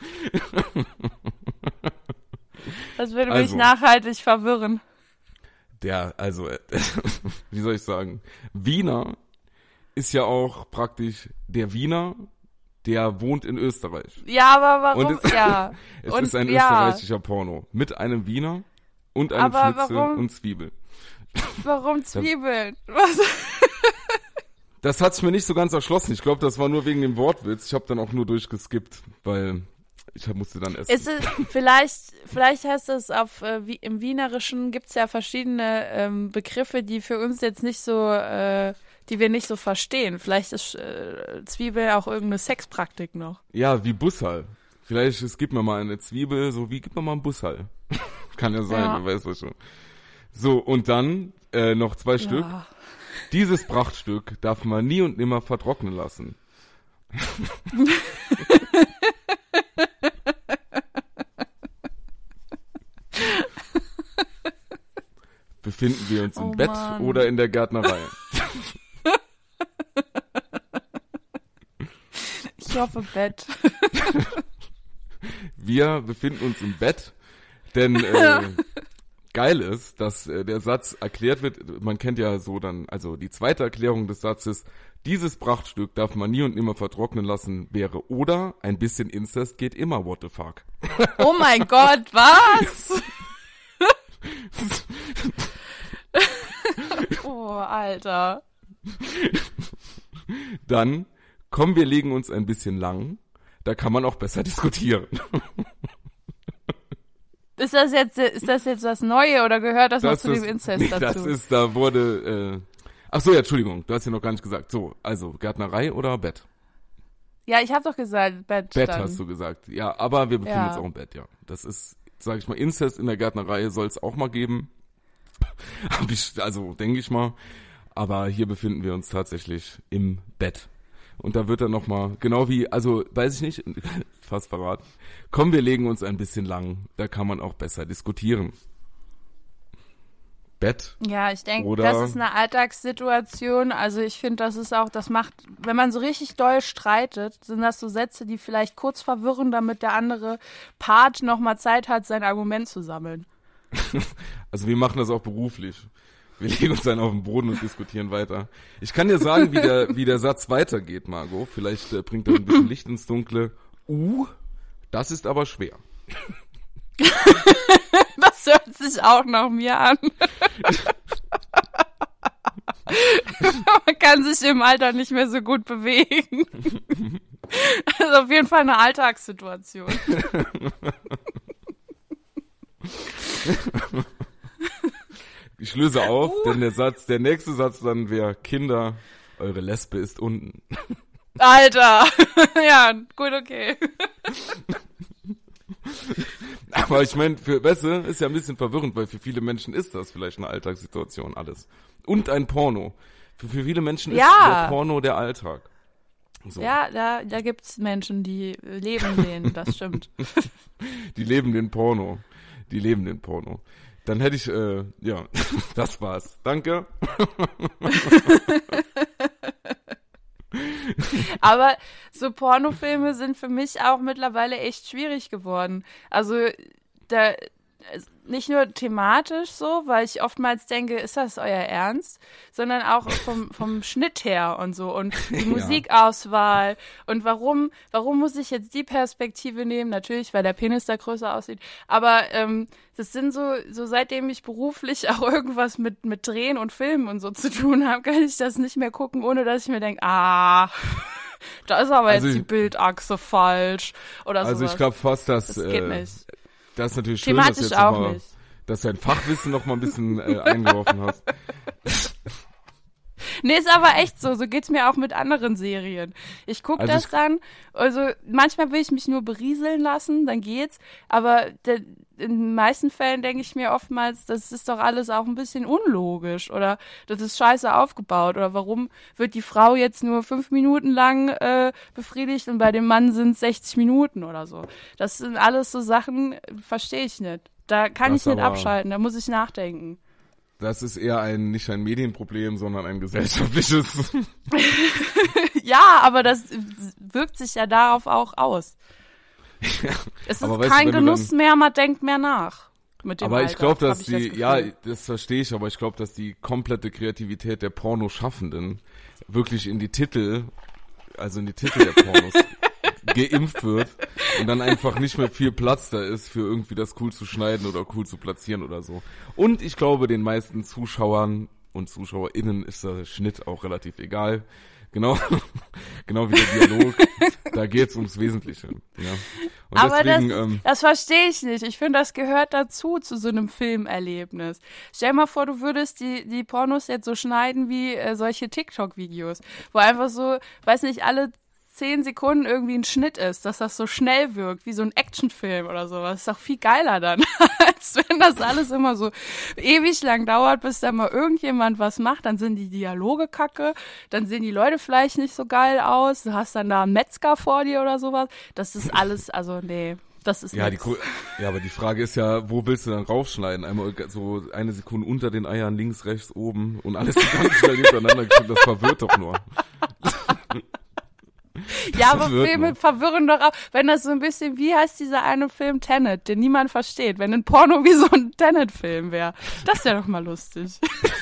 Das würde mich Also. nachhaltig verwirren. Der, also, äh, (laughs) wie soll ich sagen? Wiener ist ja auch praktisch der Wiener, der wohnt in Österreich. Ja, aber warum? Und es- ja. (laughs) Es Und ist ein ja. österreichischer Porno. Mit einem Wiener und einem Aber Schnitzel warum? und Zwiebel. Warum (laughs) Zwiebeln? Was? Das hat sich mir nicht so ganz erschlossen. Ich glaube, das war nur wegen dem Wortwitz. Ich habe dann auch nur durchgeskippt, weil ich musste dann essen. Ist es, vielleicht, vielleicht heißt es auf, äh, wie, im Wienerischen gibt's ja verschiedene ähm, Begriffe, die für uns jetzt nicht so, äh, die wir nicht so verstehen. Vielleicht ist äh, Zwiebel auch irgendeine Sexpraktik noch. Ja, wie Bussal. Vielleicht, es gibt mir mal eine Zwiebel, so wie, gib mir mal einen Bussal. (laughs) Kann ja sein, Ja. wer weiß das schon. So, und dann äh, noch zwei Stück. Ja. Dieses Prachtstück darf man nie und nimmer vertrocknen lassen. (laughs) Befinden wir uns im Oh Bett Mann. oder in der Gärtnerei? Ich hoffe Bett. Wir befinden uns im Bett, denn äh, (laughs) geil ist, dass äh, der Satz erklärt wird. Man kennt ja so dann, also die zweite Erklärung des Satzes, dieses Prachtstück darf man nie und nimmer vertrocknen lassen, wäre oder ein bisschen Inzest geht immer, what the fuck. Oh mein Gott, was? (laughs) oh, Alter. Dann, komm, wir legen uns ein bisschen lang, da kann man auch besser (laughs) diskutieren. Ist das jetzt, ist das jetzt das Neue oder gehört das, Das noch zu ist, dem Inzest nee, dazu? das ist, da wurde, äh, ach so, ja, Entschuldigung, du hast ja noch gar nicht gesagt. So, also Gärtnerei oder Bett? ja, ich habe doch gesagt, Bett. Bett dann. hast du gesagt. Ja, aber wir befinden Ja. uns auch im Bett, ja. Das ist, sage ich mal, Inzest in der Gärtnerei soll es auch mal geben. (laughs) Also denke ich mal. Aber hier befinden wir uns tatsächlich im Bett. Und da wird dann noch mal, genau wie, also weiß ich nicht, (laughs) fast verraten. Komm, wir legen uns ein bisschen lang. Da kann man auch besser diskutieren. Bett. Ja, ich denke, das ist eine Alltagssituation. Also ich finde, das ist auch, das macht, wenn man so richtig doll streitet, sind das so Sätze, die vielleicht kurz verwirren, damit der andere Part nochmal Zeit hat, sein Argument zu sammeln. (laughs) Also wir machen das auch beruflich. Wir legen uns dann auf den Boden und diskutieren weiter. Ich kann dir sagen, wie der, wie der Satz weitergeht, Margot. Vielleicht äh, bringt er ein bisschen Licht ins Dunkle. Uh, das ist aber schwer. (laughs) Das hört sich auch nach mir an. (laughs) Man kann sich im Alter nicht mehr so gut bewegen. Das ist auf jeden Fall eine Alltagssituation. (laughs) Ich löse auf, denn der Satz, der nächste Satz dann wäre, Kinder, eure Lesbe ist unten. Alter. (laughs) Ja, gut, okay. (laughs) Aber ich meine, für Wesse ist ja ein bisschen verwirrend, weil für viele Menschen ist das vielleicht eine Alltagssituation alles. Und ein Porno. Für, für viele Menschen ist Ja. der Porno der Alltag. So. Ja, da, da gibt's Menschen, die leben den, das stimmt. (laughs) Die leben den Porno. Die leben den Porno. Dann hätte ich, äh, ja, (laughs) das war's. Danke. (laughs) Aber so Pornofilme sind für mich auch mittlerweile echt schwierig geworden. Also da nicht nur thematisch so, weil ich oftmals denke, ist das euer Ernst, sondern auch vom, vom Schnitt her und so und (laughs) die Musikauswahl und warum, warum muss ich jetzt die Perspektive nehmen? Natürlich, weil der Penis da größer aussieht, aber ähm, das sind so, so seitdem ich beruflich (laughs) auch irgendwas mit, mit Drehen und Filmen und so zu tun habe, kann ich das nicht mehr gucken, ohne dass ich mir denke, ah, (laughs) da ist aber also jetzt die Bildachse falsch oder so. Also sowas. ich glaube fast, dass das geht äh, nicht. Das ist natürlich schön, Thematisch dass du jetzt auch mal, nicht. dass du dein Fachwissen noch mal ein bisschen äh, eingeworfen hast. (laughs) (laughs) Nee, ist aber echt so. So geht's mir auch mit anderen Serien. Ich gucke Also das dann, also manchmal will ich mich nur berieseln lassen, dann geht's. Aber de, in den meisten Fällen denke ich mir oftmals, das ist doch alles auch ein bisschen unlogisch oder das ist scheiße aufgebaut oder warum wird die Frau jetzt nur fünf Minuten lang äh, befriedigt und bei dem Mann sind 60 Minuten oder so. Das sind alles so Sachen, verstehe ich nicht. Da kann Das ich nicht abschalten, da muss ich nachdenken. Das ist eher ein nicht ein Medienproblem, sondern ein gesellschaftliches. (laughs) Ja, aber das wirkt sich ja darauf auch aus. es ist kein du Genuss dann- mehr, man denkt mehr nach. Mit dem aber ich Alter, glaube, dass die, das ja, das verstehe ich, aber ich glaube, dass die komplette Kreativität der Pornoschaffenden wirklich in die Titel, also in die Titel der Pornos (laughs) geimpft wird und dann einfach nicht mehr viel Platz da ist für irgendwie das cool zu schneiden oder cool zu platzieren oder so. Und ich glaube, den meisten Zuschauern und ZuschauerInnen ist der Schnitt auch relativ egal. Genau, (laughs) genau wie der Dialog. da geht's ums Wesentliche. Ja. Und aber deswegen, das, ähm, das verstehe ich nicht. Ich finde, das gehört dazu, zu so einem Filmerlebnis. Stell mal vor, du würdest die, die Pornos jetzt so schneiden wie äh, solche TikTok-Videos, wo einfach so, weiß nicht, alle zehn Sekunden irgendwie ein Schnitt ist, dass das so schnell wirkt, wie so ein Actionfilm oder sowas. Ist doch viel geiler dann, (laughs) als wenn das alles immer so ewig lang dauert, bis da mal irgendjemand was macht. Dann sind die Dialoge kacke, dann sehen die Leute vielleicht nicht so geil aus. Du hast dann da einen Metzger vor dir oder sowas. Das ist alles, also nee. Das ist Ja, die, nix. Ko- ja, aber die Frage ist ja, wo willst du dann raufschneiden? Einmal so eine Sekunde unter den Eiern, links, rechts, oben und alles (laughs) ganz schnell hintereinander das verwirrt doch nur. (laughs) Ja, aber Filme noch. verwirren doch auch, wenn das so ein bisschen, wie heißt dieser eine Film Tenet, den niemand versteht, wenn ein Porno wie so ein Tenet-Film wäre. Das wäre doch mal lustig.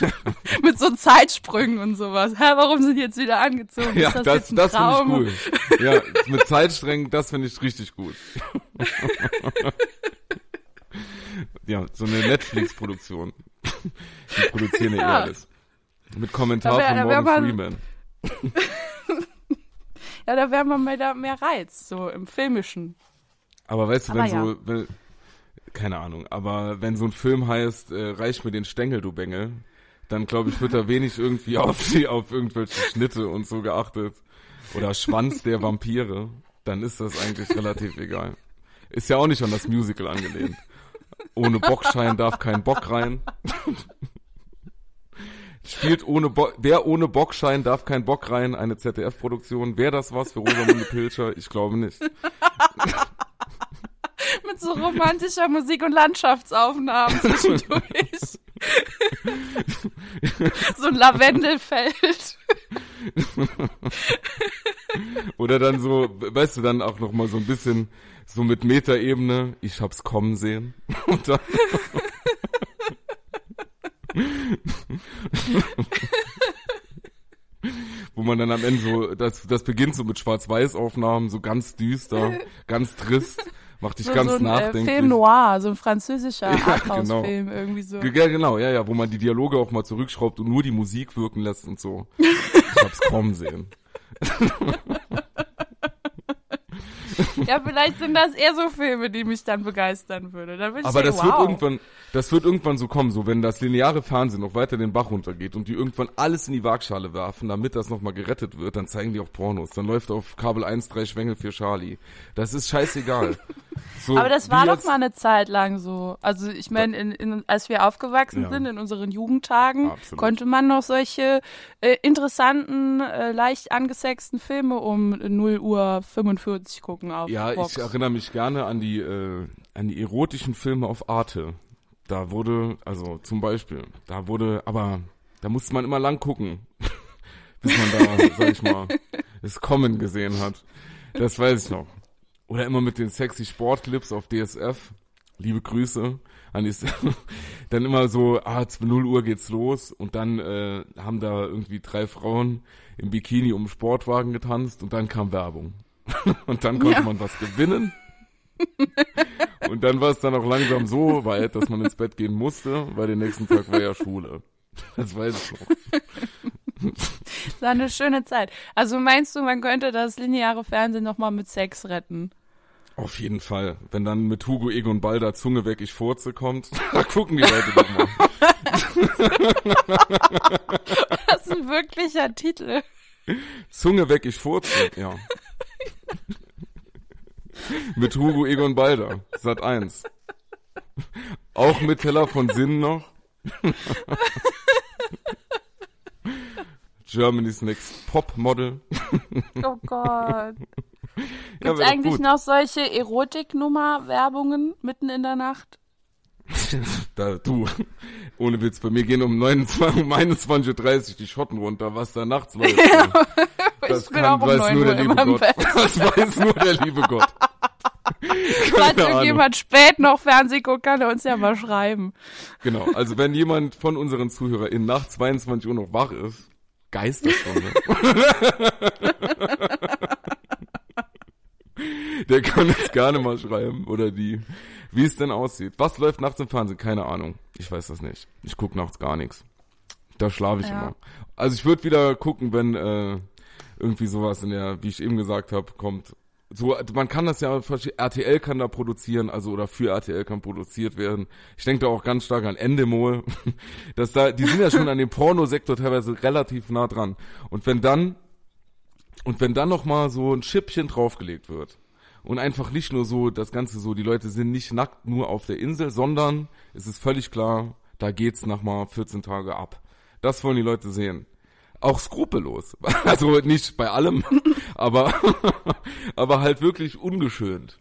(laughs) Mit so Zeitsprüngen und sowas. Hä, warum sind die jetzt wieder angezogen? Ja, ist das, das, das finde ich cool. Ja, mit Zeitsträngen, das finde ich richtig gut. (laughs) ja, so eine Netflix-Produktion. Die produzieren ja, eh alles. Mit Kommentar wär- von Morgan man- Freeman. (laughs) Ja, da wäre man mehr, mehr Reiz, so im Filmischen. Aber weißt du, Aber wenn ja. so, wenn, keine Ahnung, aber wenn so ein Film heißt, äh, reich mir den Stängel, du Bengel, dann glaube ich, wird da (laughs) wenig irgendwie auf die, auf irgendwelche Schnitte und so geachtet. Oder Schwanz der Vampire, dann ist das eigentlich relativ egal. Ist ja auch nicht an das Musical angelehnt. Ohne Bockschein darf kein Bock rein. (laughs) Spielt ohne Bo Wer ohne Bockschein darf kein Bock rein, eine ZDF-Produktion. Wäre das was für Rosamunde Pilcher? Ich glaube nicht. (laughs) Mit so romantischer Musik und Landschaftsaufnahmen (laughs) zwischendurch. so ein Lavendelfeld. Oder dann so, weißt du, dann auch noch mal so ein bisschen so mit Metaebene, ich hab's kommen sehen. Und dann (laughs) Wo man dann am Ende so, das, das beginnt so mit Schwarz-Weiß-Aufnahmen, so ganz düster, ganz trist, macht dich So, ganz so ein äh, nachdenklich. Film noir, so ein französischer (laughs) Ja, Arthouse-Film irgendwie so. Ja, genau, ja, ja, wo man die Dialoge auch mal zurückschraubt und nur die Musik wirken lässt und so. (laughs) Ich hab's kommen sehen. Ja, vielleicht sind das eher so Filme, die mich dann begeistern würde. Dann würde ich Aber sagen, das wow. wird irgendwann, das wird irgendwann so kommen, so wenn das lineare Fernsehen noch weiter den Bach runtergeht und die irgendwann alles in die Waagschale werfen, damit das nochmal gerettet wird, dann zeigen die auch Pornos. Dann läuft auf Kabel 1 drei Schwengel für Charlie. Das ist scheißegal. (laughs) So, Aber das war doch mal eine Zeit lang so. Also ich meine, in, in, als wir aufgewachsen Ja. sind in unseren Jugendtagen, Absolut. konnte man noch solche äh, interessanten, äh, leicht angesexten Filme um 0 Uhr 45 gucken auf Ja, Vox. ich erinnere mich gerne an die, äh, an die erotischen Filme auf Arte. Da wurde, also zum Beispiel, da wurde, aber da musste man immer lang gucken, (laughs) bis man da, sag ich mal, (laughs) das Kommen gesehen hat. Das weiß ich noch. Oder immer mit den sexy Sportclips auf DSF. liebe Grüße an die, (laughs) dann immer so, ah, 0 Uhr geht's los und dann äh, haben da irgendwie drei Frauen im Bikini um den Sportwagen getanzt und dann kam Werbung. (laughs) und dann konnte Ja. man was gewinnen. (laughs) und dann war es dann auch langsam so weit, dass man ins Bett gehen musste, weil den nächsten Tag war ja Schule. Das weiß ich noch. Das (laughs) war eine schöne Zeit. Also meinst du, man könnte das lineare Fernsehen nochmal mit Sex retten? Auf jeden Fall. Wenn dann mit Hugo Egon Balder Zunge weg, ich furze kommt, da gucken die Leute doch mal. Das ist ein wirklicher Titel. Zunge weg, ich furze, ja. (laughs) mit Hugo Egon Balder, Sat 1. Auch mit Teller von Sinn noch. (laughs) Germany's Next Pop Model. (laughs) Oh Gott. Ja, Gibt's doch eigentlich gut. noch solche Erotiknummer-Werbungen mitten in der Nacht? Da, du, ohne Witz, bei mir gehen um, 29, um 21.30 Uhr die Schotten runter, was da nachts läuft. Das ich bin auch um weiß 9 nur Uhr der liebe immer im Gott. Das weiß nur der liebe Gott. (laughs) Falls irgendjemand spät noch Fernsehen guckt, kann er uns ja mal schreiben. Genau, also wenn jemand von unseren ZuhörerInnen nach 22 Uhr noch wach ist, Geisterstunde. (laughs) Der kann jetzt gerne mal schreiben oder die, wie es denn aussieht. Was läuft nachts im Fernsehen? Keine Ahnung. Ich weiß das nicht. Ich guck nachts gar nichts. Da schlafe ich Ja. immer. Also ich würde wieder gucken, wenn äh, irgendwie sowas in der, wie ich eben gesagt habe, kommt. So, man kann das ja, RTL kann da produzieren, also oder für RTL kann produziert werden. Ich denke da auch ganz stark an Endemol. (laughs) dass da, die sind ja schon an dem Pornosektor teilweise relativ nah dran. Und wenn dann und wenn dann noch so ein Schippchen draufgelegt wird und einfach nicht nur so das Ganze so, die Leute sind nicht nackt nur auf der Insel, sondern es ist völlig klar, da geht's nach mal 14 Tage ab. Das wollen die Leute sehen. Auch skrupellos. (laughs) Also nicht bei allem, (laughs) aber, (laughs) aber halt wirklich ungeschönt.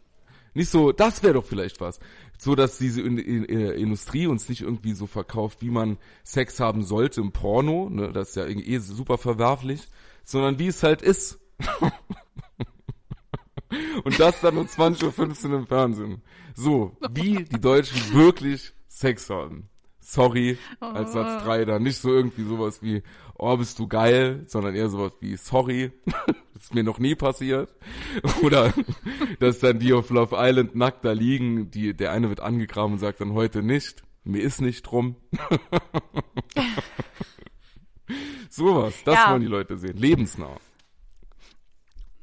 Nicht so, das wäre doch vielleicht was. So, dass diese in, in, in, Industrie uns nicht irgendwie so verkauft, wie man Sex haben sollte im Porno, ne, das ist ja irgendwie eh super verwerflich, sondern wie es halt ist. Und das dann um 20.15 Uhr im Fernsehen. So, wie die Deutschen wirklich Sex haben. Sorry, als Satz 3 da. Nicht so irgendwie sowas wie, oh, bist du geil, sondern eher sowas wie, sorry, (laughs) ist mir noch nie passiert. (laughs) Oder, dass dann die auf Love Island nackt da liegen, die, der eine wird angegraben und sagt dann heute nicht, mir ist nicht drum. (laughs) sowas, das Ja. wollen die Leute sehen. Lebensnah.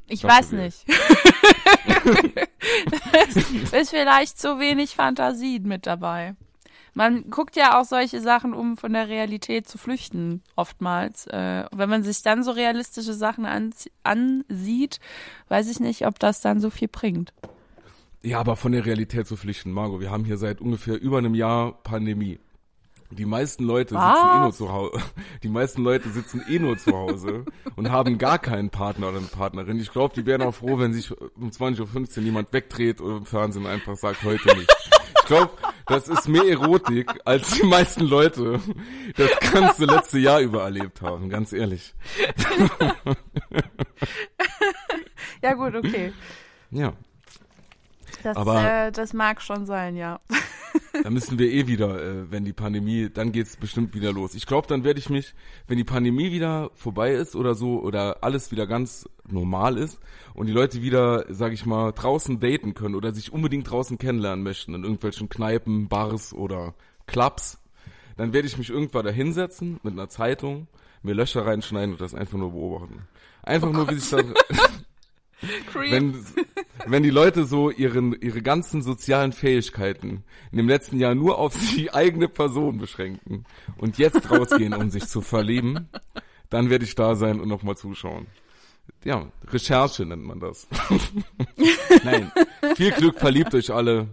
Ich Dafür weiß nicht. ist vielleicht zu wenig Fantasie mit dabei. Man guckt ja auch solche Sachen, um von der Realität zu flüchten, oftmals. Äh, wenn man sich dann so realistische Sachen ansieht, weiß ich nicht, ob das dann so viel bringt. Ja, aber von der Realität zu flüchten, Margot. Wir haben hier seit ungefähr über einem Jahr Pandemie. Die meisten Leute sitzen eh nur Was? zu Hause. (laughs) Die meisten Leute sitzen eh nur zu Hause und haben gar keinen Partner oder eine Partnerin. Ich glaube, die wären auch froh, wenn sich um 20.15 Uhr jemand wegdreht oder im Fernsehen einfach sagt, heute nicht. Ich glaube, das ist mehr Erotik, als die meisten Leute das ganze letzte Jahr über erlebt haben, ganz ehrlich. Ja gut, okay. Ja. Das, Aber- äh, das mag schon sein, ja. Da müssen wir eh wieder, äh, wenn die Pandemie, dann geht's bestimmt wieder los. Ich glaube, dann werde ich mich, wenn die Pandemie wieder vorbei ist oder so oder alles wieder ganz normal ist und die Leute wieder, sag ich mal, draußen daten können oder sich unbedingt draußen kennenlernen möchten in irgendwelchen Kneipen, Bars oder Clubs, dann werde ich mich irgendwann da hinsetzen mit einer Zeitung, mir Löcher reinschneiden und das einfach nur beobachten. Einfach nur, wie sich das, (laughs) (laughs) wenn, wenn die Leute so ihren, ihre ganzen sozialen Fähigkeiten in dem letzten Jahr nur auf die eigene Person beschränken und jetzt rausgehen, um sich zu verlieben, dann werde ich da sein und nochmal zuschauen. Ja, Recherche nennt man das. (laughs) Nein, viel Glück, verliebt euch alle.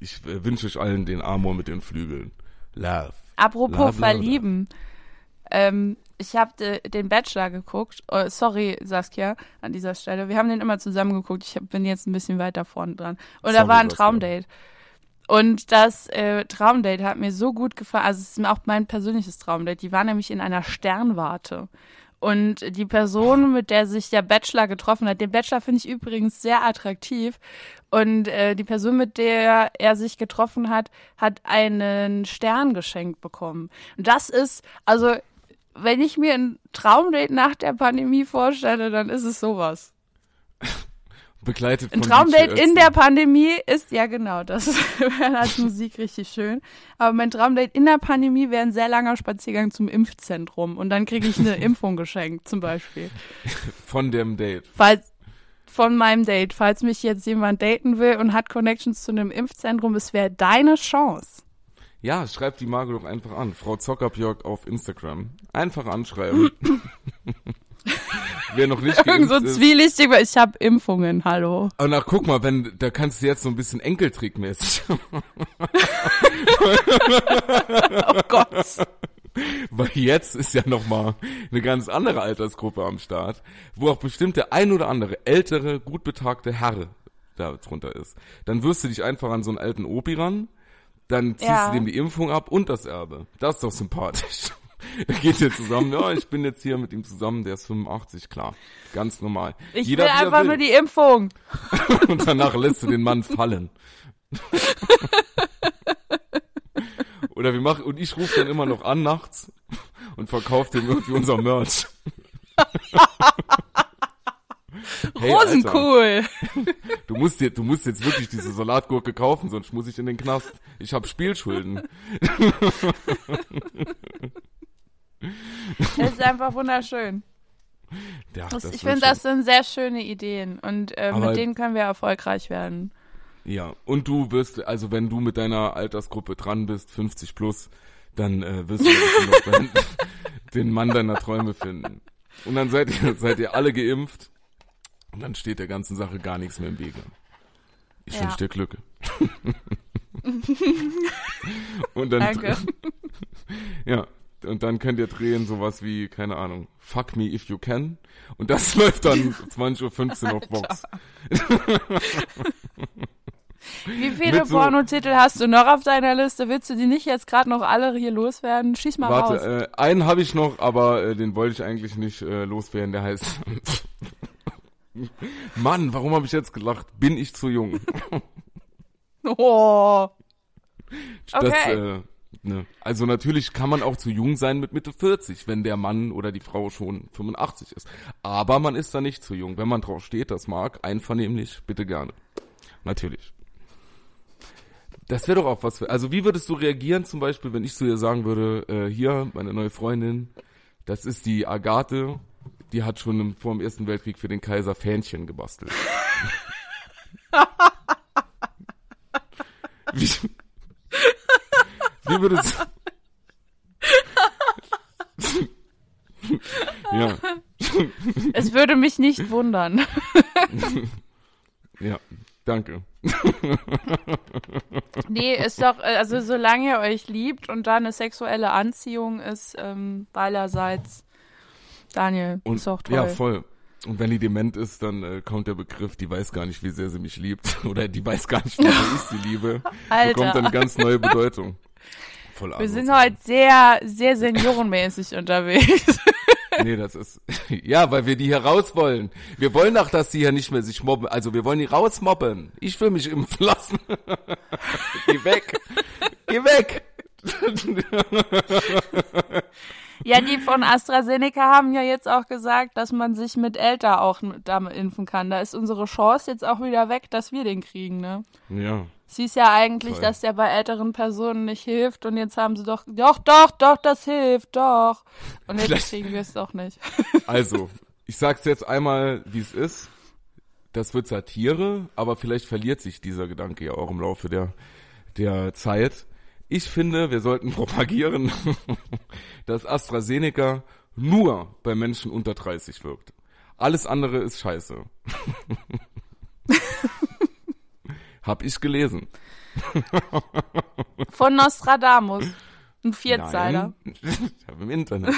Ich wünsche euch allen den Amor mit den Flügeln. Love. Apropos Bla, bla, bla. Ähm, ich habe den Bachelor geguckt. Oh, sorry, Saskia, an dieser Stelle. Wir haben den immer zusammen geguckt. Ich hab, bin jetzt ein bisschen weiter vorne dran. Und da Sorry, war ein. Traumdate. Und das äh, Traumdate hat mir so gut gefallen. Also es ist auch mein persönliches Traumdate. Die war nämlich in einer Sternwarte. Und die Person, mit der sich der Bachelor getroffen hat, den Bachelor finde ich übrigens sehr attraktiv. Und äh, die Person, mit der er sich getroffen hat, hat einen Stern geschenkt bekommen. Und das ist, also, wenn ich mir ein Traumdate nach der Pandemie vorstelle, dann ist es sowas. Begleitet von Ein Traumdate in der Pandemie ist, ja genau, das (laughs) wäre als Musik richtig schön. Aber mein Traumdate in der Pandemie wäre ein sehr langer Spaziergang zum Impfzentrum und dann kriege ich eine (laughs) Impfung geschenkt, zum Beispiel. Von dem Date. Falls von meinem Date, falls mich jetzt jemand daten will und hat Connections zu einem Impfzentrum, es wäre deine Chance. Ja, schreibt die Margot doch einfach an. Frau Zockerbjörg auf Instagram. Einfach anschreiben. (laughs) Wer noch nicht Irgend so ist. zwielichtig, weil ich habe Impfungen, hallo. Aber na, guck mal, wenn, da kannst du jetzt so ein bisschen Enkeltrickmäßig. (laughs) Oh Gott. Weil jetzt ist ja noch mal eine ganz andere Altersgruppe am Start, wo auch bestimmt der ein oder andere ältere, gut betagte Herr da drunter ist. Dann wirst du dich einfach an so einen alten Opi ran, dann ziehst Ja. du dem die Impfung ab und das Erbe. Das ist doch sympathisch. (laughs) Da geht ihr zusammen, ja, ich bin jetzt hier mit ihm zusammen, der ist 85, klar. Ganz normal. Ich Jeder, will einfach will. nur die Impfung. (laughs) Und danach lässt du den Mann fallen. (laughs) Oder wir machen, und ich rufe dann immer noch an nachts und verkaufe dem irgendwie unser Merch. Hey, Alter, Rosenkohl. du musst dir, du musst jetzt wirklich diese Salatgurke kaufen, sonst muss ich in den Knast. Ich habe Spielschulden. Das ist einfach wunderschön. Ja, Das, das ich finde, das sind sehr schöne Ideen und äh, mit denen können wir erfolgreich werden. Ja, und du wirst, also wenn du mit deiner Altersgruppe dran bist, 50 plus, dann äh, wirst du (laughs) den Mann deiner Träume finden. Und dann seid ihr, seid ihr alle geimpft und dann steht der ganzen Sache gar nichts mehr im Wege. Ich Ja. wünsche dir Glück. (laughs) und dann, Danke. (laughs) ja, und dann könnt ihr drehen sowas wie, keine Ahnung, Fuck Me If You Can. Und das (laughs) läuft dann 20.15 Uhr auf Vox. Wie viele so- Pornotitel hast du noch auf deiner Liste? Willst du die nicht jetzt gerade noch alle hier loswerden? Schieß mal raus. Warte, äh, einen habe ich noch, aber äh, den wollte ich eigentlich nicht äh, loswerden. Der heißt Mann, warum habe ich jetzt gelacht? Bin ich zu jung? (laughs) Oh. Das, Okay. äh, ne. Also natürlich kann man auch zu jung sein mit Mitte 40, wenn der Mann oder die Frau schon 85 ist. Aber man ist da nicht zu jung. Wenn man drauf steht, das mag, einvernehmlich, bitte gerne. Natürlich. Das wäre doch auch was für, also wie würdest du reagieren zum Beispiel, wenn ich zu dir sagen würde, äh, hier, meine neue Freundin, das ist die Agathe, die hat schon im, vor dem Ersten Weltkrieg für den Kaiser Fähnchen gebastelt. (laughs) wie, wie würdest (laughs) Ja, Es würde mich nicht wundern. (laughs) ja, danke. Nee, ist doch, also solange ihr euch liebt und da eine sexuelle Anziehung ist, ähm, beiderseits, Daniel, Und, ist doch toll. Ja, voll. Und wenn die dement ist, dann äh, kommt der Begriff, die weiß gar nicht, wie sehr sie mich liebt. (laughs) Oder die weiß gar nicht, wie sehr ich sie liebe. (laughs) Alter. Bekommt dann eine ganz neue Bedeutung. Voll Wir sind heute sehr, sehr seniorenmäßig (laughs) unterwegs. Nee, das ist. Ja, weil wir die hier raus wollen. Wir wollen doch, dass die hier nicht mehr sich mobben. Also wir wollen die rausmobben. Ich will mich impfen lassen. Geh weg. Geh weg. Ja, die von AstraZeneca haben ja jetzt auch gesagt, dass man sich mit älter auch damit impfen kann. Da ist unsere Chance jetzt auch wieder weg, dass wir den kriegen, ne? Ja. Es hieß ja eigentlich, Voll. dass der bei älteren Personen nicht hilft und jetzt haben sie doch, doch, doch, doch, das hilft, doch. Und jetzt Vielleicht- kriegen wir es doch nicht. (laughs) Also, ich sag's jetzt einmal, wie es ist. Das wird Satire, aber vielleicht verliert sich dieser Gedanke ja auch im Laufe der, der Zeit. Ich finde, wir sollten propagieren, (laughs) dass AstraZeneca nur bei Menschen unter 30 wirkt. Alles andere ist scheiße. (laughs) Hab ich gelesen. (laughs) Von Nostradamus. Ein Vierzeiler. Nein, ich habe im Internet.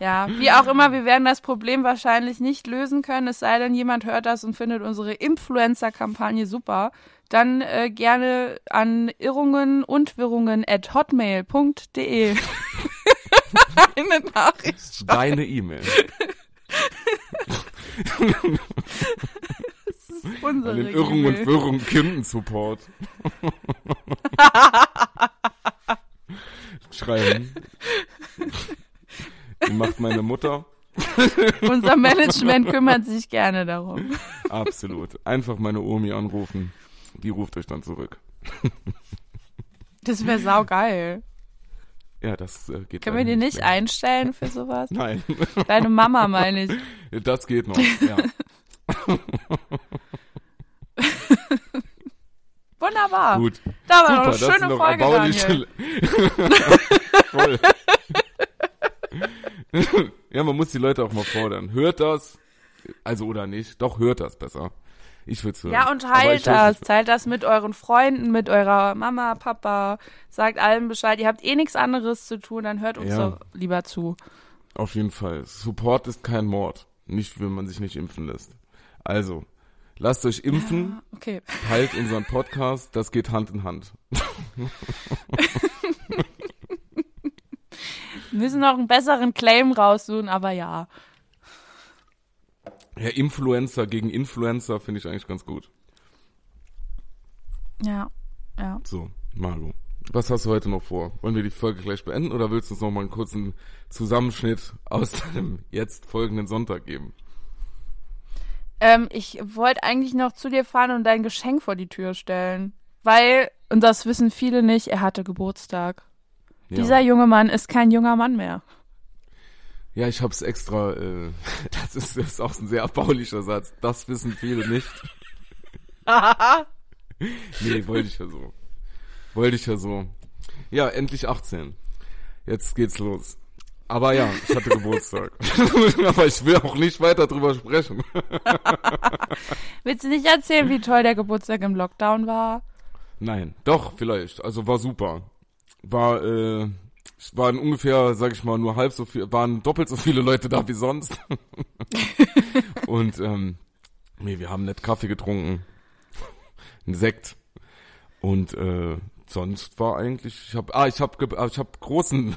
Ja, wie auch immer, wir werden das Problem wahrscheinlich nicht lösen können, es sei denn, jemand hört das und findet unsere Influencer-Kampagne super. Dann äh, gerne an irrungen und wirrungen at hotmail.de. (laughs) meine Nachricht schreiben. Deine E-Mail. (laughs) Das ist unsere An den Irrung und. Wirrung Kindensupport. (laughs) Schreiben. Die macht meine Mutter. Unser Management kümmert sich gerne darum. Absolut. Einfach meine Omi anrufen. Die ruft euch dann zurück. Das wäre saugeil. Ja, das äh, geht Können wir die nicht mehr. einstellen für sowas? (laughs) Nein, Deine Mama meine ich. (laughs) das geht noch. Ja. (laughs) Wunderbar. Gut. Da war Super, doch eine schöne Folge. Daniel. Voll. ja, man muss die Leute auch mal fordern. Hört das? Also oder nicht? Doch, hört das besser. Ich würde hören. Ja, und teilt das. Teilt das mit euren Freunden, mit eurer Mama, Papa. Sagt allen Bescheid. Ihr habt eh nichts anderes zu tun, dann hört uns Ja. doch lieber zu. Auf jeden Fall. Support ist kein Mord. Nicht, wenn man sich nicht impfen lässt. Also, lasst euch impfen, Okay. teilt unseren Podcast, das geht Hand in Hand. (laughs) Wir müssen noch einen besseren Claim raussuchen, aber ja. Ja, Influencer gegen Influencer finde ich eigentlich ganz gut. Ja. Ja. So, Margot. Was hast du heute noch vor? Wollen wir die Folge gleich beenden oder willst du uns noch mal einen kurzen Zusammenschnitt aus (laughs) deinem jetzt folgenden Sonntag geben? Ähm, ich wollte eigentlich noch zu dir fahren und dein Geschenk vor die Tür stellen. Weil, und das wissen viele nicht, er hatte Geburtstag. Ja. Dieser junge Mann ist kein junger Mann mehr. Ja, ich hab's extra, äh, (laughs) das ist, das ist auch ein sehr erbaulicher Satz. Das wissen viele nicht. (laughs) nee, wollte ich ja so. Wollte ich ja so. Ja, endlich 18. Jetzt geht's los. Aber ja, ich hatte (laughs) Geburtstag. Aber ich will auch nicht weiter drüber sprechen. Willst du nicht erzählen, wie toll der Geburtstag im Lockdown war? Nein, doch, vielleicht. Also war super. War, äh, es waren ungefähr, sag ich mal, nur halb so viel, waren doppelt so viele Leute da wie sonst. (laughs) Und, ähm, nee, wir haben nett Kaffee getrunken. Ein Sekt. Und, äh, sonst war eigentlich, ich hab, ah, ich hab, ge, ah, ich hab großen,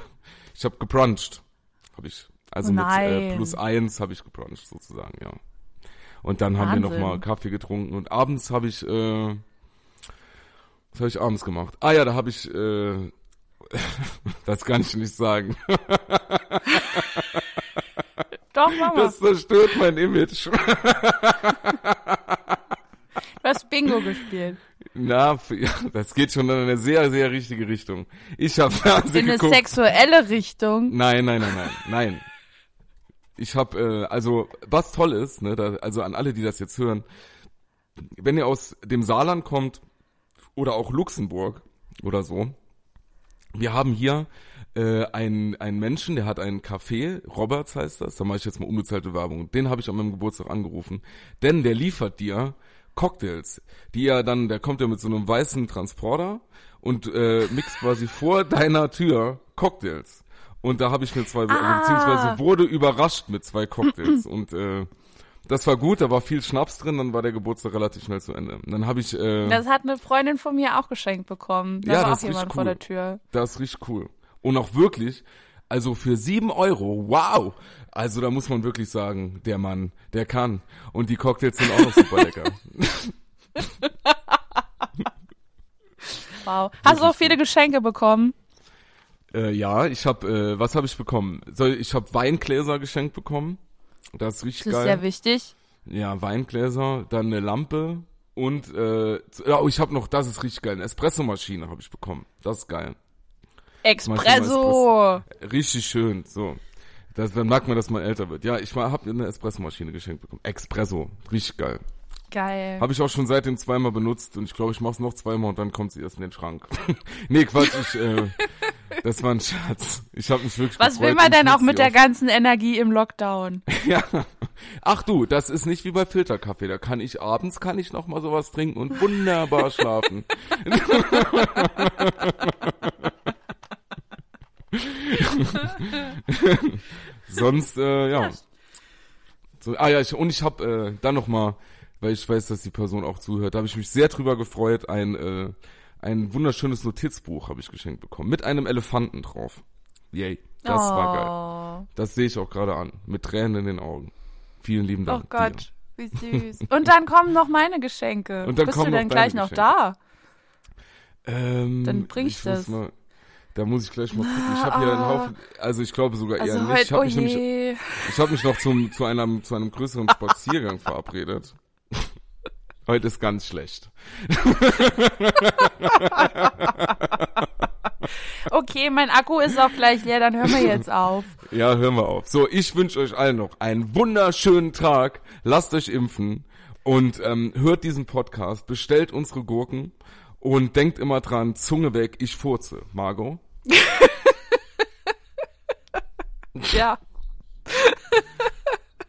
ich hab gebruncht. Hab ich. Also Oh mit äh, plus eins habe ich gebruncht, sozusagen, ja. Und dann haben wir noch Wahnsinn. mal Kaffee getrunken und abends habe ich, äh, was habe ich abends gemacht? Ah ja, da habe ich, äh, (laughs) das kann ich nicht sagen. (laughs) Doch, Mama. Das zerstört mein Image. du hast Bingo gespielt. Na, das geht schon in eine sehr, sehr richtige Richtung. Ich habe Fernsehen In eine geguckt. sexuelle Richtung. Nein, nein, nein, nein, nein. Ich habe, äh, also was toll ist, ne, da, also an alle, die das jetzt hören, wenn ihr aus dem Saarland kommt oder auch Luxemburg oder so, wir haben hier äh, einen, einen Menschen, der hat einen Café, Roberts heißt das, da mache ich jetzt mal unbezahlte Werbung, den habe ich an meinem Geburtstag angerufen, denn der liefert dir Cocktails, die er dann, der kommt ja mit so einem weißen Transporter und äh, mixt quasi vor deiner Tür Cocktails. Und da habe ich mir zwei, Ah. beziehungsweise wurde überrascht mit zwei Cocktails und äh, das war gut, da war viel Schnaps drin, dann war der Geburtstag relativ schnell zu Ende. Dann habe ich, äh, Das hat eine Freundin von mir auch geschenkt bekommen. Da Ja, war das auch jemand richtig vor cool. der Tür. Das ist richtig cool. Und auch wirklich, also für sieben Euro, wow. Also da muss man wirklich sagen, der Mann, der kann. Und die Cocktails sind auch noch super lecker. (laughs) Wow. Hast du auch viele Geschenke bekommen? äh, ja, ich habe, äh, was habe ich bekommen? Soll, ich habe Weingläser geschenkt bekommen. Das ist richtig Das ist geil. sehr wichtig. Ja, Weingläser, dann eine Lampe und äh, ja, oh, ich habe noch, das ist richtig geil, eine Espressomaschine habe ich bekommen. Das ist geil. Espresso. Richtig schön, so. Das, dann merkt man, dass man älter wird. Ja, ich habe eine Espressomaschine geschenkt bekommen. Espresso, richtig geil. Geil. Habe ich auch schon seitdem zweimal benutzt und ich glaube, ich mache es noch zweimal und dann kommt sie erst in den Schrank. (laughs) nee, Quatsch, ich, äh, das war ein Scherz. Ich habe mich wirklich Was will man denn auch mit der ganzen Energie im Lockdown? (laughs) Ja. Ach du, das ist nicht wie bei Filterkaffee. Da kann ich abends kann ich noch mal sowas trinken und wunderbar (laughs) schlafen. (laughs) Sonst äh, ja. So, ah ja, ich, und ich habe äh, dann noch mal, weil ich weiß, dass die Person auch zuhört, da habe ich mich sehr drüber gefreut, ein äh, ein wunderschönes Notizbuch habe ich geschenkt bekommen mit einem Elefanten drauf. Yay, das war geil. Das sehe ich auch gerade an. Mit Tränen in den Augen. Vielen lieben Dank. Oh Gott, dir. wie süß. Und dann kommen noch meine Geschenke. Und dann Bist kommen du denn gleich deine noch da? Ähm, Dann bring ich muss das. Mal, da muss ich gleich mal gucken. Ich habe (laughs) hier einen Haufen, also ich glaube sogar eher Also nicht. Ich habe oh mich, nämlich- ich hab mich noch zum, zu, einem, zu einem größeren (laughs) Spaziergang verabredet. Heute ist ganz schlecht. Okay, mein Akku ist auch gleich leer, dann hören wir jetzt auf. Ja, hören wir auf. So, ich wünsche euch allen noch einen wunderschönen Tag. Lasst euch impfen und ähm, hört diesen Podcast. Bestellt unsere Gurken und denkt immer dran, Zunge weg, ich furze. Margot? (laughs) Ja, (laughs)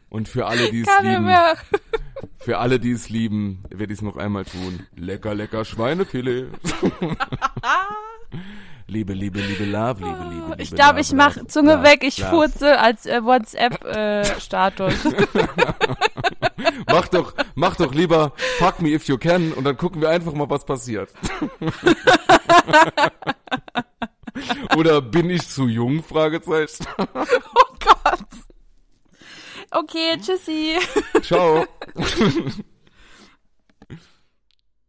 Und für alle, die es kann lieben, für alle, die es lieben, werde ich es noch einmal tun. Lecker, lecker Schweinefilet. (laughs) liebe, liebe, liebe Love, liebe, liebe, liebe Ich glaube, ich mach Love, Zunge Love, weg, ich Love. furze als äh, WhatsApp-Status. (laughs) Mach doch, mach doch lieber Fuck me if you can und dann gucken wir einfach mal, was passiert. (laughs) Oder bin ich zu jung? Fragezeichen. oh Gott. Okay, tschüssi. Ciao. (laughs)